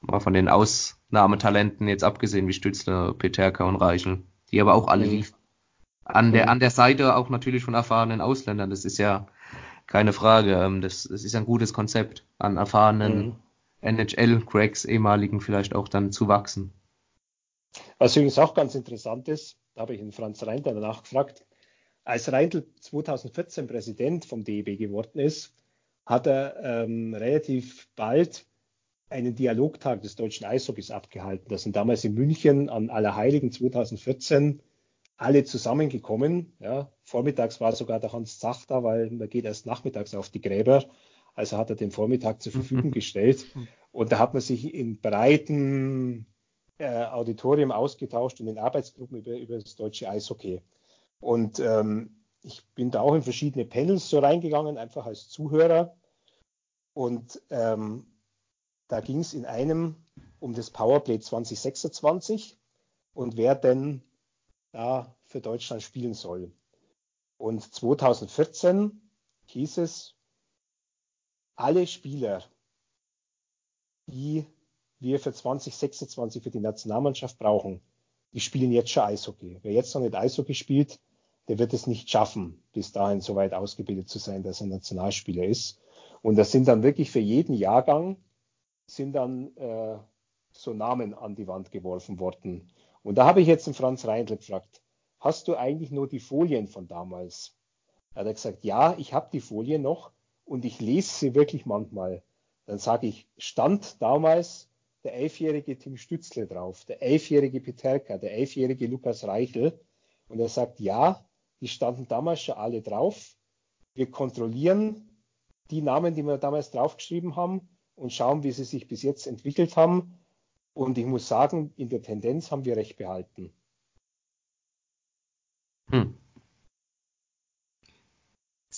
mal von den Ausnahmetalenten jetzt abgesehen, wie Stützler, Peterka und Reichel, die aber auch alle mhm. liefern. An der, an der Seite auch natürlich von erfahrenen Ausländern. Das ist ja keine Frage. Ähm, das, das ist ein gutes Konzept, an erfahrenen mhm. NHL-Cracks, ehemaligen vielleicht auch dann zu wachsen. Was übrigens auch ganz interessant ist, da habe ich den Franz Reindl danach gefragt, als Reindl 2014 Präsident vom DEB geworden ist, hat er ähm, relativ bald einen Dialogtag des deutschen Eishockeys abgehalten. Das sind damals in München an Allerheiligen 2014 alle zusammengekommen. Ja. Vormittags war sogar der Hans Zach da, weil man geht erst nachmittags auf die Gräber. Also hat er den Vormittag zur Verfügung gestellt. Und da hat man sich in breiten äh, Auditorium ausgetauscht und in Arbeitsgruppen über, über das deutsche Eishockey. Und ähm, ich bin da auch in verschiedene Panels so reingegangen, einfach als Zuhörer. Und ähm, da ging es in einem um das Powerplay 2026 und wer denn da für Deutschland spielen soll. Und 2014 hieß es, alle Spieler, die wir für 2026 für die Nationalmannschaft brauchen, die spielen jetzt schon Eishockey. Wer jetzt noch nicht Eishockey spielt, der wird es nicht schaffen, bis dahin so weit ausgebildet zu sein, dass er Nationalspieler ist. Und das sind dann wirklich für jeden Jahrgang sind dann äh, so Namen an die Wand geworfen worden. Und da habe ich jetzt den Franz Reindl gefragt, hast du eigentlich nur die Folien von damals? Da hat er gesagt, ja, ich habe die Folien noch und ich lese sie wirklich manchmal. Dann sage ich, stand damals der elfjährige Tim Stützle drauf, der elfjährige Peterka, der elfjährige Lukas Reichel. Und er sagt, ja, die standen damals schon alle drauf. Wir kontrollieren die Namen, die wir damals draufgeschrieben haben und schauen, wie sie sich bis jetzt entwickelt haben. Und ich muss sagen, in der Tendenz haben wir recht behalten. Hm.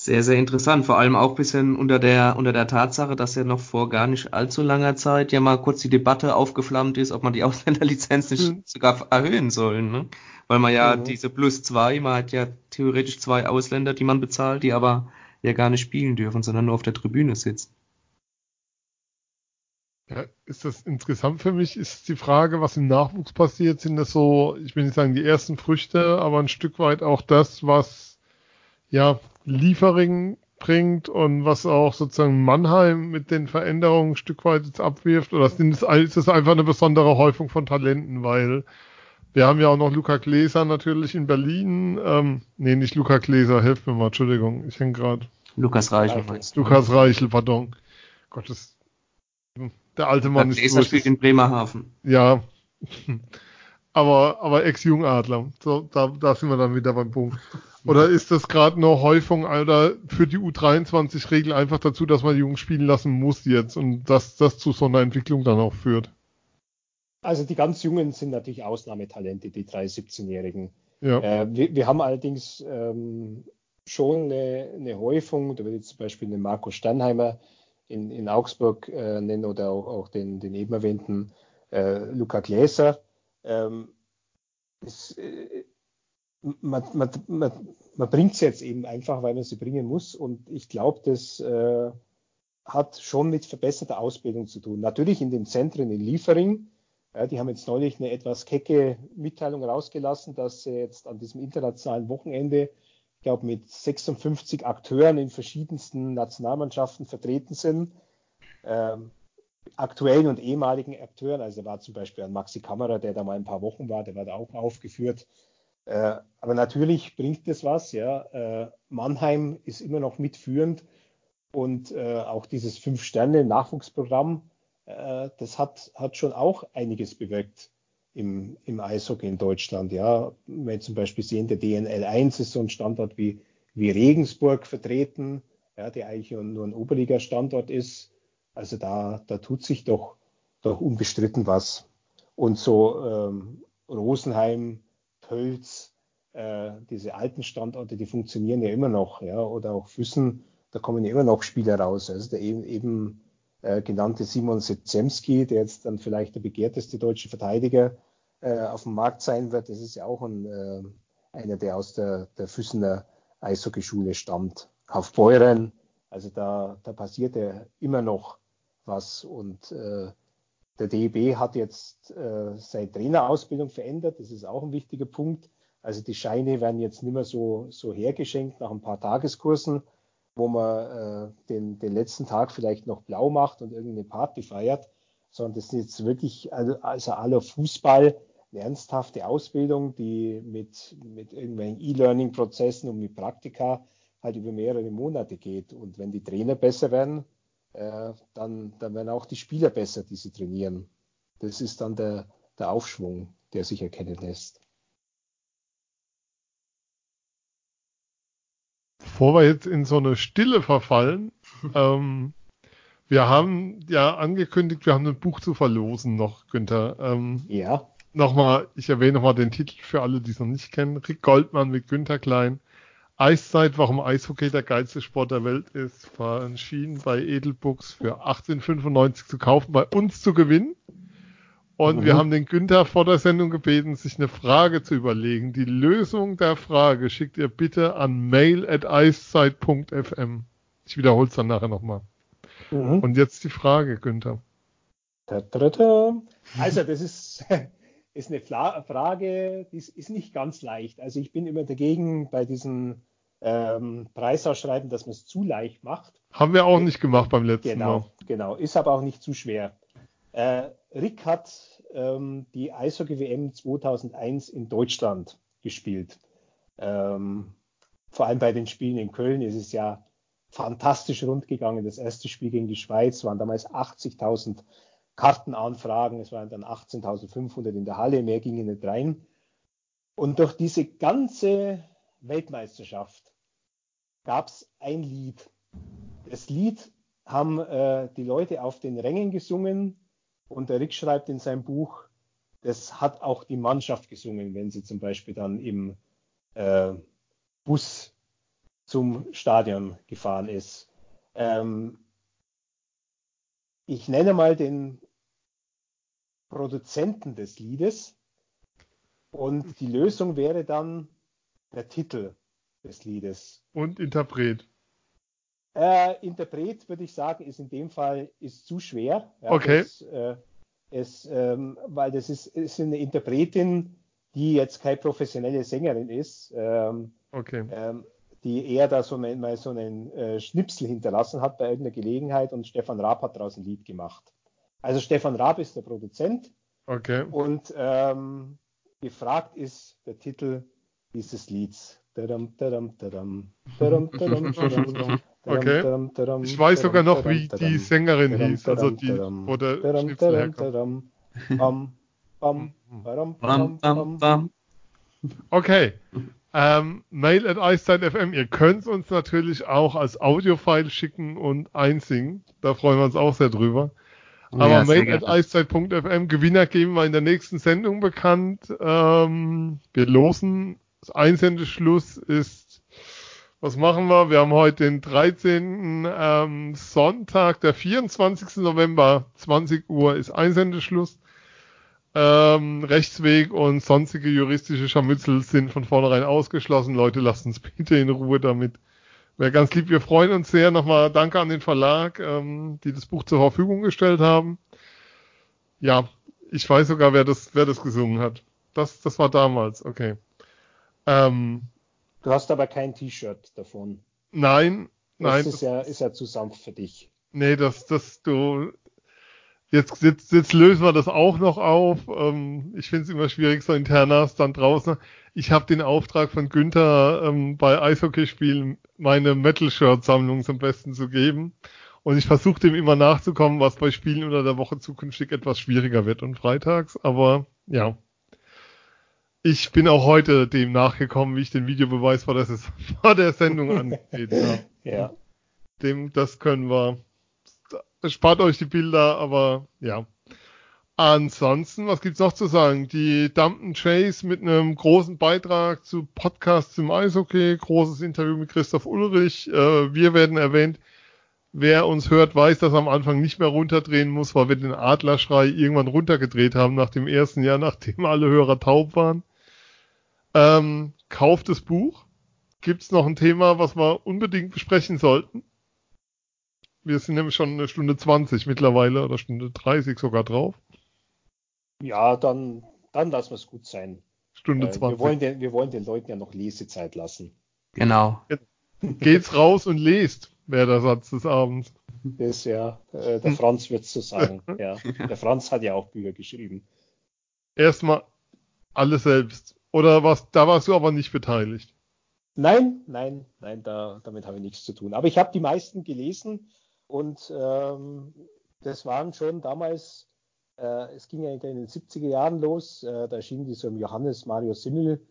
Sehr, sehr interessant. Vor allem auch ein bisschen unter der, unter der Tatsache, dass ja noch vor gar nicht allzu langer Zeit ja mal kurz die Debatte aufgeflammt ist, ob man die Ausländerlizenz nicht mhm. sogar erhöhen soll. Ne? Weil man ja mhm. diese plus zwei, man hat ja theoretisch zwei Ausländer, die man bezahlt, die aber ja gar nicht spielen dürfen, sondern nur auf der Tribüne sitzen. Ja, ist das interessant für mich, ist die Frage, was im Nachwuchs passiert, sind das so, ich will nicht sagen die ersten Früchte, aber ein Stück weit auch das, was ja Liefering bringt und was auch sozusagen Mannheim mit den Veränderungen ein Stück weit jetzt abwirft? Oder ist es einfach eine besondere Häufung von Talenten? Weil wir haben ja auch noch Luca Gläser natürlich in Berlin. Ähm, nee, nicht Luca Gläser, helft mir mal, Entschuldigung, ich hänge gerade. Lukas Reichel meinst du? Lukas Reichel, pardon. Gottes. Der alte Mann ist. Gläser spielt in Bremerhaven. Ja. Aber, aber Ex-Jungadler. So, da, da sind wir dann wieder beim Punkt. Oder ist das gerade eine Häufung oder für die U23-Regel einfach dazu, dass man die Jungs spielen lassen muss jetzt und dass das zu so einer Entwicklung dann auch führt? Also die ganz Jungen sind natürlich Ausnahmetalente, die drei 17-Jährigen. Ja. Äh, wir, wir, haben allerdings ähm, schon eine, eine, Häufung, da würde ich zum Beispiel den Marco Steinheimer in, in Augsburg äh, nennen oder auch, auch, den, den eben erwähnten äh, Luca Gläser. Ähm, es, äh, man, man, man, man bringt es jetzt eben einfach, weil man sie bringen muss. Und ich glaube, das äh, hat schon mit verbesserter Ausbildung zu tun. Natürlich in den Zentren in Liefering. Ja, die haben jetzt neulich eine etwas kecke Mitteilung rausgelassen, dass sie jetzt an diesem internationalen Wochenende, ich glaube, mit 56 Akteuren in verschiedensten Nationalmannschaften vertreten sind. Ähm, aktuellen und ehemaligen Akteuren. Also da war zum Beispiel ein Maxi Kammerer, der da mal ein paar Wochen war, der war da auch aufgeführt. Äh, aber natürlich bringt es was, ja. Äh, Mannheim ist immer noch mitführend und äh, auch dieses Fünf-Sterne-Nachwuchsprogramm, äh, das hat, hat schon auch einiges bewirkt im, im Eishockey in Deutschland, ja. Wenn wir zum Beispiel sehen, der DNL 1 ist so ein Standort wie, wie Regensburg vertreten, ja, der eigentlich nur ein Oberliga-Standort ist. Also da, da tut sich doch, doch unbestritten was. Und so ähm, Rosenheim, Pölz, äh, diese alten Standorte, die funktionieren ja immer noch, ja, oder auch Füssen, da kommen ja immer noch Spieler raus. Also der eben, eben äh, genannte Simon Sezemski, der jetzt dann vielleicht der begehrteste deutsche Verteidiger äh, auf dem Markt sein wird, das ist ja auch ein, äh, einer, der aus der, der Füssener Eishockeyschule stammt. Kaufbeuren, also da, da passiert ja immer noch was und äh, der DEB hat jetzt äh, seine Trainerausbildung verändert. Das ist auch ein wichtiger Punkt. Also die Scheine werden jetzt nicht mehr so, so hergeschenkt nach ein paar Tageskursen, wo man äh, den, den letzten Tag vielleicht noch blau macht und irgendeine Party feiert, sondern das ist jetzt wirklich, also, also aller Fußball, eine ernsthafte Ausbildung, die mit, mit irgendwelchen E-Learning-Prozessen und mit Praktika halt über mehrere Monate geht. Und wenn die Trainer besser werden, äh, dann, dann werden auch die Spieler besser, die sie trainieren. Das ist dann der, der Aufschwung, der sich erkennen lässt. Bevor wir jetzt in so eine Stille verfallen, ähm, wir haben ja angekündigt, wir haben ein Buch zu verlosen noch, Günther. Ähm, ja. Nochmal, ich erwähne nochmal den Titel für alle, die es noch nicht kennen. Rick Goldmann mit Günther Klein. Eiszeit, warum Eishockey der geilste Sport der Welt ist, erschienen bei Edelbooks für 1895 zu kaufen, bei uns zu gewinnen. Und mhm. wir haben den Günther vor der Sendung gebeten, sich eine Frage zu überlegen. Die Lösung der Frage schickt ihr bitte an mail at eiszeit.fm. Ich wiederhole es dann nachher nochmal. Mhm. Und jetzt die Frage, Günther. Also, das ist, ist eine Frage, die ist nicht ganz leicht. Also, ich bin immer dagegen bei diesen ähm, Preisausschreiben, dass man es zu leicht macht. Haben wir auch nicht gemacht beim letzten genau, Mal. Genau, ist aber auch nicht zu schwer. Äh, Rick hat ähm, die Eishockey-WM 2001 in Deutschland gespielt. Ähm, vor allem bei den Spielen in Köln ist es ja fantastisch rund gegangen. Das erste Spiel gegen die Schweiz waren damals 80.000 Kartenanfragen. Es waren dann 18.500 in der Halle, mehr gingen nicht rein. Und durch diese ganze Weltmeisterschaft gab es ein Lied. Das Lied haben äh, die Leute auf den Rängen gesungen und der Rick schreibt in seinem Buch, das hat auch die Mannschaft gesungen, wenn sie zum Beispiel dann im äh, Bus zum Stadion gefahren ist. Ähm, ich nenne mal den Produzenten des Liedes und die Lösung wäre dann der Titel des Liedes. Und Interpret. Äh, Interpret würde ich sagen, ist in dem Fall ist zu schwer. Ja, okay. Das, äh, es, ähm, weil das ist, ist eine Interpretin, die jetzt keine professionelle Sängerin ist. Ähm, okay. Ähm, die eher da so mal so einen äh, Schnipsel hinterlassen hat bei irgendeiner Gelegenheit und Stefan Raab hat daraus ein Lied gemacht. Also Stefan Raab ist der Produzent. Okay. Und ähm, gefragt ist der Titel dieses Lieds. Okay. Ich weiß sogar noch, wie die Sängerin hieß, also die, oder. Okay. Ähm, mail at iStyle.fm. Ihr könnt uns natürlich auch als Audiofile schicken und einsingen. Da freuen wir uns auch sehr drüber. Aber ja, mail at iStyle.fm. Gewinner geben wir in der nächsten Sendung bekannt. Ähm, wir losen. Das Einsendeschluss ist, was machen wir? Wir haben heute den 13. Ähm, Sonntag, der 24. November, 20 Uhr ist Einsendeschluss. Ähm, Rechtsweg und sonstige juristische Scharmützel sind von vornherein ausgeschlossen. Leute, lasst uns bitte in Ruhe damit. Wäre ganz lieb, wir freuen uns sehr. Nochmal danke an den Verlag, ähm, die das Buch zur Verfügung gestellt haben. Ja, ich weiß sogar, wer das, wer das gesungen hat. Das, das war damals, okay. Ähm, du hast aber kein T-Shirt davon. Nein, nein. Das ist ja, ist ja zu sanft für dich. Nee, das, das, du, Jetzt, jetzt, jetzt lösen wir das auch noch auf. Ähm, ich finde es immer schwierig, so internas dann draußen. Ich habe den Auftrag von Günther ähm, bei Eishockeyspielen meine Metal-Shirt-Sammlung zum Besten zu geben. Und ich versuche dem immer nachzukommen, was bei Spielen unter der Woche zukünftig etwas schwieriger wird und freitags. Aber ja, ich bin auch heute dem nachgekommen, wie ich den Videobeweis vor der, vor der Sendung angeht. Ja. ja. Dem, das können wir spart euch die Bilder, aber ja. Ansonsten, was gibt's noch zu sagen? Die Dumpton Chase mit einem großen Beitrag zu Podcasts zum Eishockey, großes Interview mit Christoph Ulrich. Äh, wir werden erwähnt. Wer uns hört, weiß, dass er am Anfang nicht mehr runterdrehen muss, weil wir den Adlerschrei irgendwann runtergedreht haben nach dem ersten Jahr, nachdem alle Hörer taub waren. Ähm, kauft das Buch. Gibt's noch ein Thema, was wir unbedingt besprechen sollten? Wir sind nämlich schon eine Stunde 20 mittlerweile oder Stunde 30 sogar drauf. Ja, dann, dann lassen wir es gut sein. Stunde äh, 20. Wir wollen, den, wir wollen den Leuten ja noch Lesezeit lassen. Genau. Geht's raus und lest, wäre der Satz des Abends. Das ja, äh, der Franz wird so sagen. ja. Der Franz hat ja auch Bücher geschrieben. Erstmal alles selbst. Oder was, da warst du aber nicht beteiligt. Nein, nein, nein, da, damit habe ich nichts zu tun. Aber ich habe die meisten gelesen und ähm, das waren schon damals, äh, es ging ja in den 70er Jahren los, äh, da erschien dieser Johannes Mario Simmel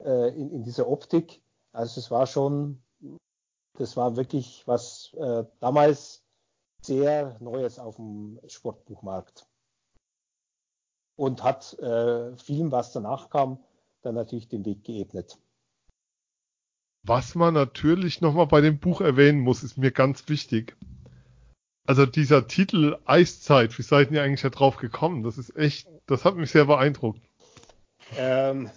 äh, in, in, dieser Optik. Also es war schon, das war wirklich was äh, damals sehr Neues auf dem Sportbuchmarkt. Und hat äh, vielem, was danach kam, dann natürlich den Weg geebnet. Was man natürlich nochmal bei dem Buch erwähnen muss, ist mir ganz wichtig. Also dieser Titel Eiszeit, wie seid ihr eigentlich da drauf gekommen? Das ist echt, das hat mich sehr beeindruckt. Ähm,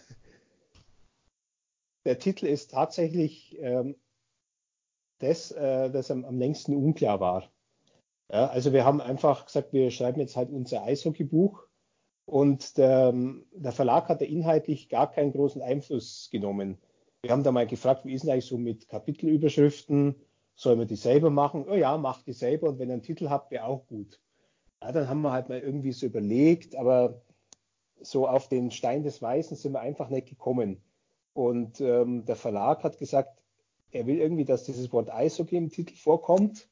der Titel ist tatsächlich ähm, das, äh, das am, am längsten unklar war. Ja, also wir haben einfach gesagt, wir schreiben jetzt halt unser Eishockeybuch und der, der Verlag hat da inhaltlich gar keinen großen Einfluss genommen. Wir haben da mal gefragt, wie ist denn eigentlich so mit Kapitelüberschriften? Sollen wir die selber machen? Oh ja, macht die selber und wenn ihr einen Titel habt, wäre auch gut. Ja, dann haben wir halt mal irgendwie so überlegt, aber so auf den Stein des Weißen sind wir einfach nicht gekommen. Und ähm, der Verlag hat gesagt, er will irgendwie, dass dieses Wort Eishockey im Titel vorkommt.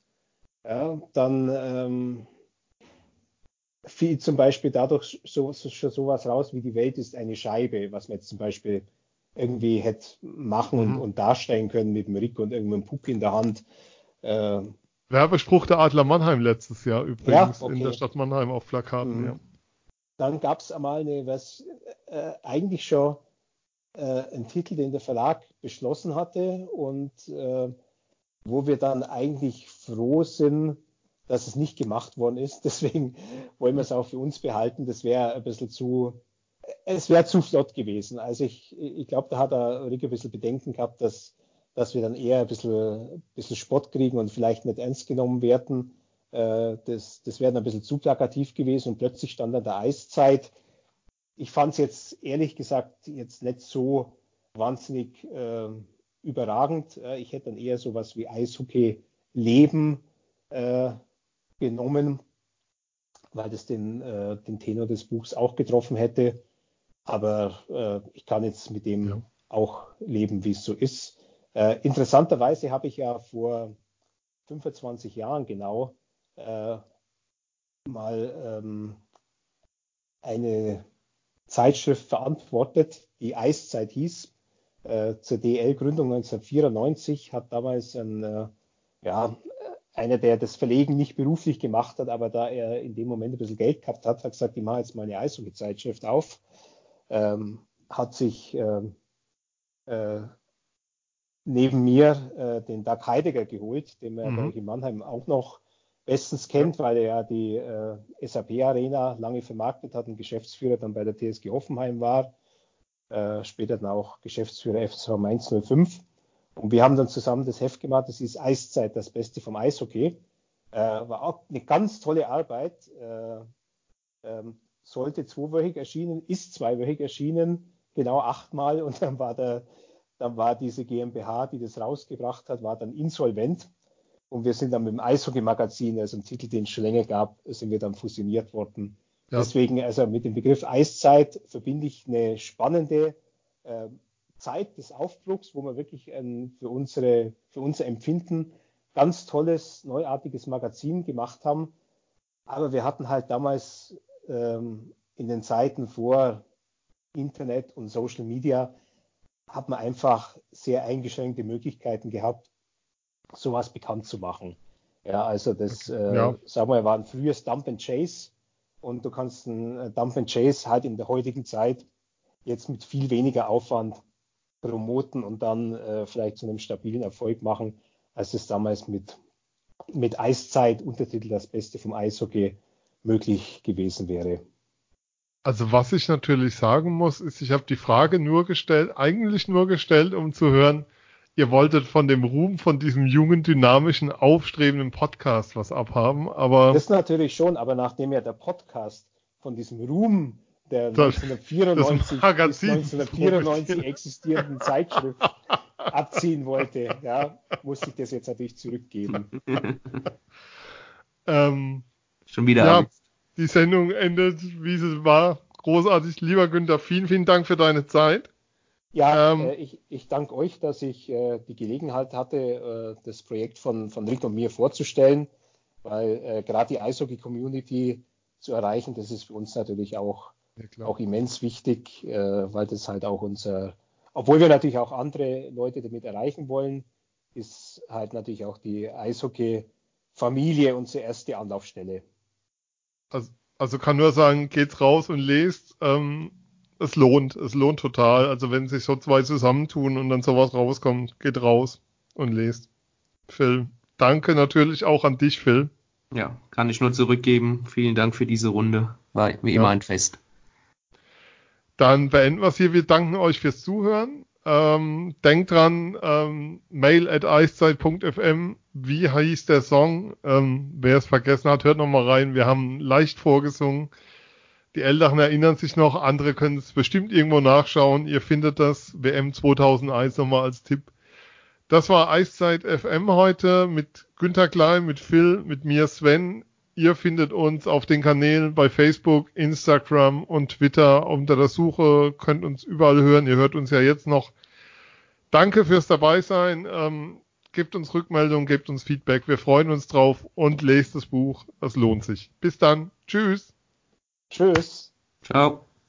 Ja, dann ähm, fiel zum Beispiel dadurch so, so, so sowas raus wie die Welt ist eine Scheibe, was man jetzt zum Beispiel irgendwie hätte machen und, mhm. und darstellen können mit dem Rick und irgendeinem Puck in der Hand. Äh, Werbespruch der Adler Mannheim letztes Jahr übrigens ja, okay. in der Stadt Mannheim auf Plakaten. Mhm. Ja. Dann gab es einmal eine, was äh, eigentlich schon äh, ein Titel, den der Verlag beschlossen hatte und äh, wo wir dann eigentlich froh sind, dass es nicht gemacht worden ist. Deswegen wollen wir es auch für uns behalten. Das wäre ein bisschen zu, es wäre zu flott gewesen. Also ich, ich glaube, da hat er Rick ein bisschen Bedenken gehabt, dass, dass wir dann eher ein bisschen, bisschen Spott kriegen und vielleicht nicht ernst genommen werden. Äh, das, das wäre dann ein bisschen zu plakativ gewesen und plötzlich stand dann der Eiszeit. Ich fand es jetzt ehrlich gesagt jetzt nicht so wahnsinnig äh, überragend. Ich hätte dann eher sowas wie Eishockey Leben äh, genommen, weil das den, äh, den Tenor des Buchs auch getroffen hätte. Aber äh, ich kann jetzt mit dem ja. auch leben, wie es so ist. Äh, interessanterweise habe ich ja vor 25 Jahren genau äh, mal ähm, eine Zeitschrift verantwortet, die Eiszeit hieß, äh, zur DL-Gründung 1994, hat damals ein, äh, ja, einer, der das Verlegen nicht beruflich gemacht hat, aber da er in dem Moment ein bisschen Geld gehabt hat, hat gesagt, ich mache jetzt mal eine Eishockey-Zeitschrift auf, ähm, hat sich ähm, äh, neben mir äh, den Doug Heidegger geholt, den man mhm. in Mannheim auch noch bestens kennt, weil er ja die äh, SAP Arena lange vermarktet hat und Geschäftsführer dann bei der TSG Hoffenheim war, äh, später dann auch Geschäftsführer FSV Mainz 05. Und wir haben dann zusammen das Heft gemacht, das ist Eiszeit, das Beste vom Eishockey. Äh, war auch eine ganz tolle Arbeit. Äh, ähm, sollte zweiwöchig erschienen, ist zweiwöchig erschienen, genau achtmal und dann war der, dann war diese GmbH, die das rausgebracht hat, war dann insolvent. Und wir sind dann mit dem Eishockey-Magazin, also im Titel, den es schon länger gab, sind wir dann fusioniert worden. Ja. Deswegen, also mit dem Begriff Eiszeit verbinde ich eine spannende äh, Zeit des Aufbruchs, wo wir wirklich ein, für, unsere, für unser Empfinden ganz tolles, neuartiges Magazin gemacht haben. Aber wir hatten halt damals ähm, in den Zeiten vor Internet und Social Media, hat man einfach sehr eingeschränkte Möglichkeiten gehabt, sowas bekannt zu machen. Ja, also das, äh, ja. sagen wir, war ein frühes Dump and Chase und du kannst ein äh, Dump and Chase halt in der heutigen Zeit jetzt mit viel weniger Aufwand promoten und dann äh, vielleicht zu einem stabilen Erfolg machen, als es damals mit, mit Eiszeit, Untertitel das Beste vom Eishockey möglich gewesen wäre. Also was ich natürlich sagen muss, ist, ich habe die Frage nur gestellt, eigentlich nur gestellt, um zu hören, ihr wolltet von dem Ruhm von diesem jungen, dynamischen, aufstrebenden Podcast was abhaben, aber. Das natürlich schon, aber nachdem ja der Podcast von diesem Ruhm der 1994 bis 1994 existierenden Zeitschrift abziehen wollte, ja, musste ich das jetzt natürlich zurückgeben. ähm, Schon wieder. Ja, die Sendung endet, wie sie war. Großartig. Lieber Günther, vielen, vielen Dank für deine Zeit. Ja, ähm, äh, ich, ich danke euch, dass ich äh, die Gelegenheit hatte, äh, das Projekt von, von Rick und mir vorzustellen, weil äh, gerade die Eishockey-Community zu erreichen, das ist für uns natürlich auch, ja, auch immens wichtig, äh, weil das halt auch unser, obwohl wir natürlich auch andere Leute damit erreichen wollen, ist halt natürlich auch die Eishockey-Familie unsere erste Anlaufstelle. Also, also kann nur sagen, geht's raus und lest. Ähm, es lohnt, es lohnt total. Also wenn sich so zwei zusammentun und dann sowas rauskommt, geht raus und lest. Phil, danke natürlich auch an dich, Phil. Ja, kann ich nur zurückgeben. Vielen Dank für diese Runde. War wie immer ja. ein Fest. Dann beenden wir es hier. Wir danken euch fürs Zuhören. Ähm, denkt dran, ähm, mail at eiszeit.fm. Wie hieß der Song? Ähm, Wer es vergessen hat, hört nochmal rein. Wir haben leicht vorgesungen. Die Älteren erinnern sich noch, andere können es bestimmt irgendwo nachschauen. Ihr findet das WM 2001 nochmal als Tipp. Das war Eiszeit FM heute mit Günter Klein, mit Phil, mit mir Sven. Ihr findet uns auf den Kanälen bei Facebook, Instagram und Twitter unter der Suche, könnt uns überall hören. Ihr hört uns ja jetzt noch. Danke fürs Dabeisein. Ähm, gebt uns Rückmeldungen, gebt uns Feedback. Wir freuen uns drauf und lest das Buch. Es lohnt sich. Bis dann. Tschüss. Tschüss. Ciao.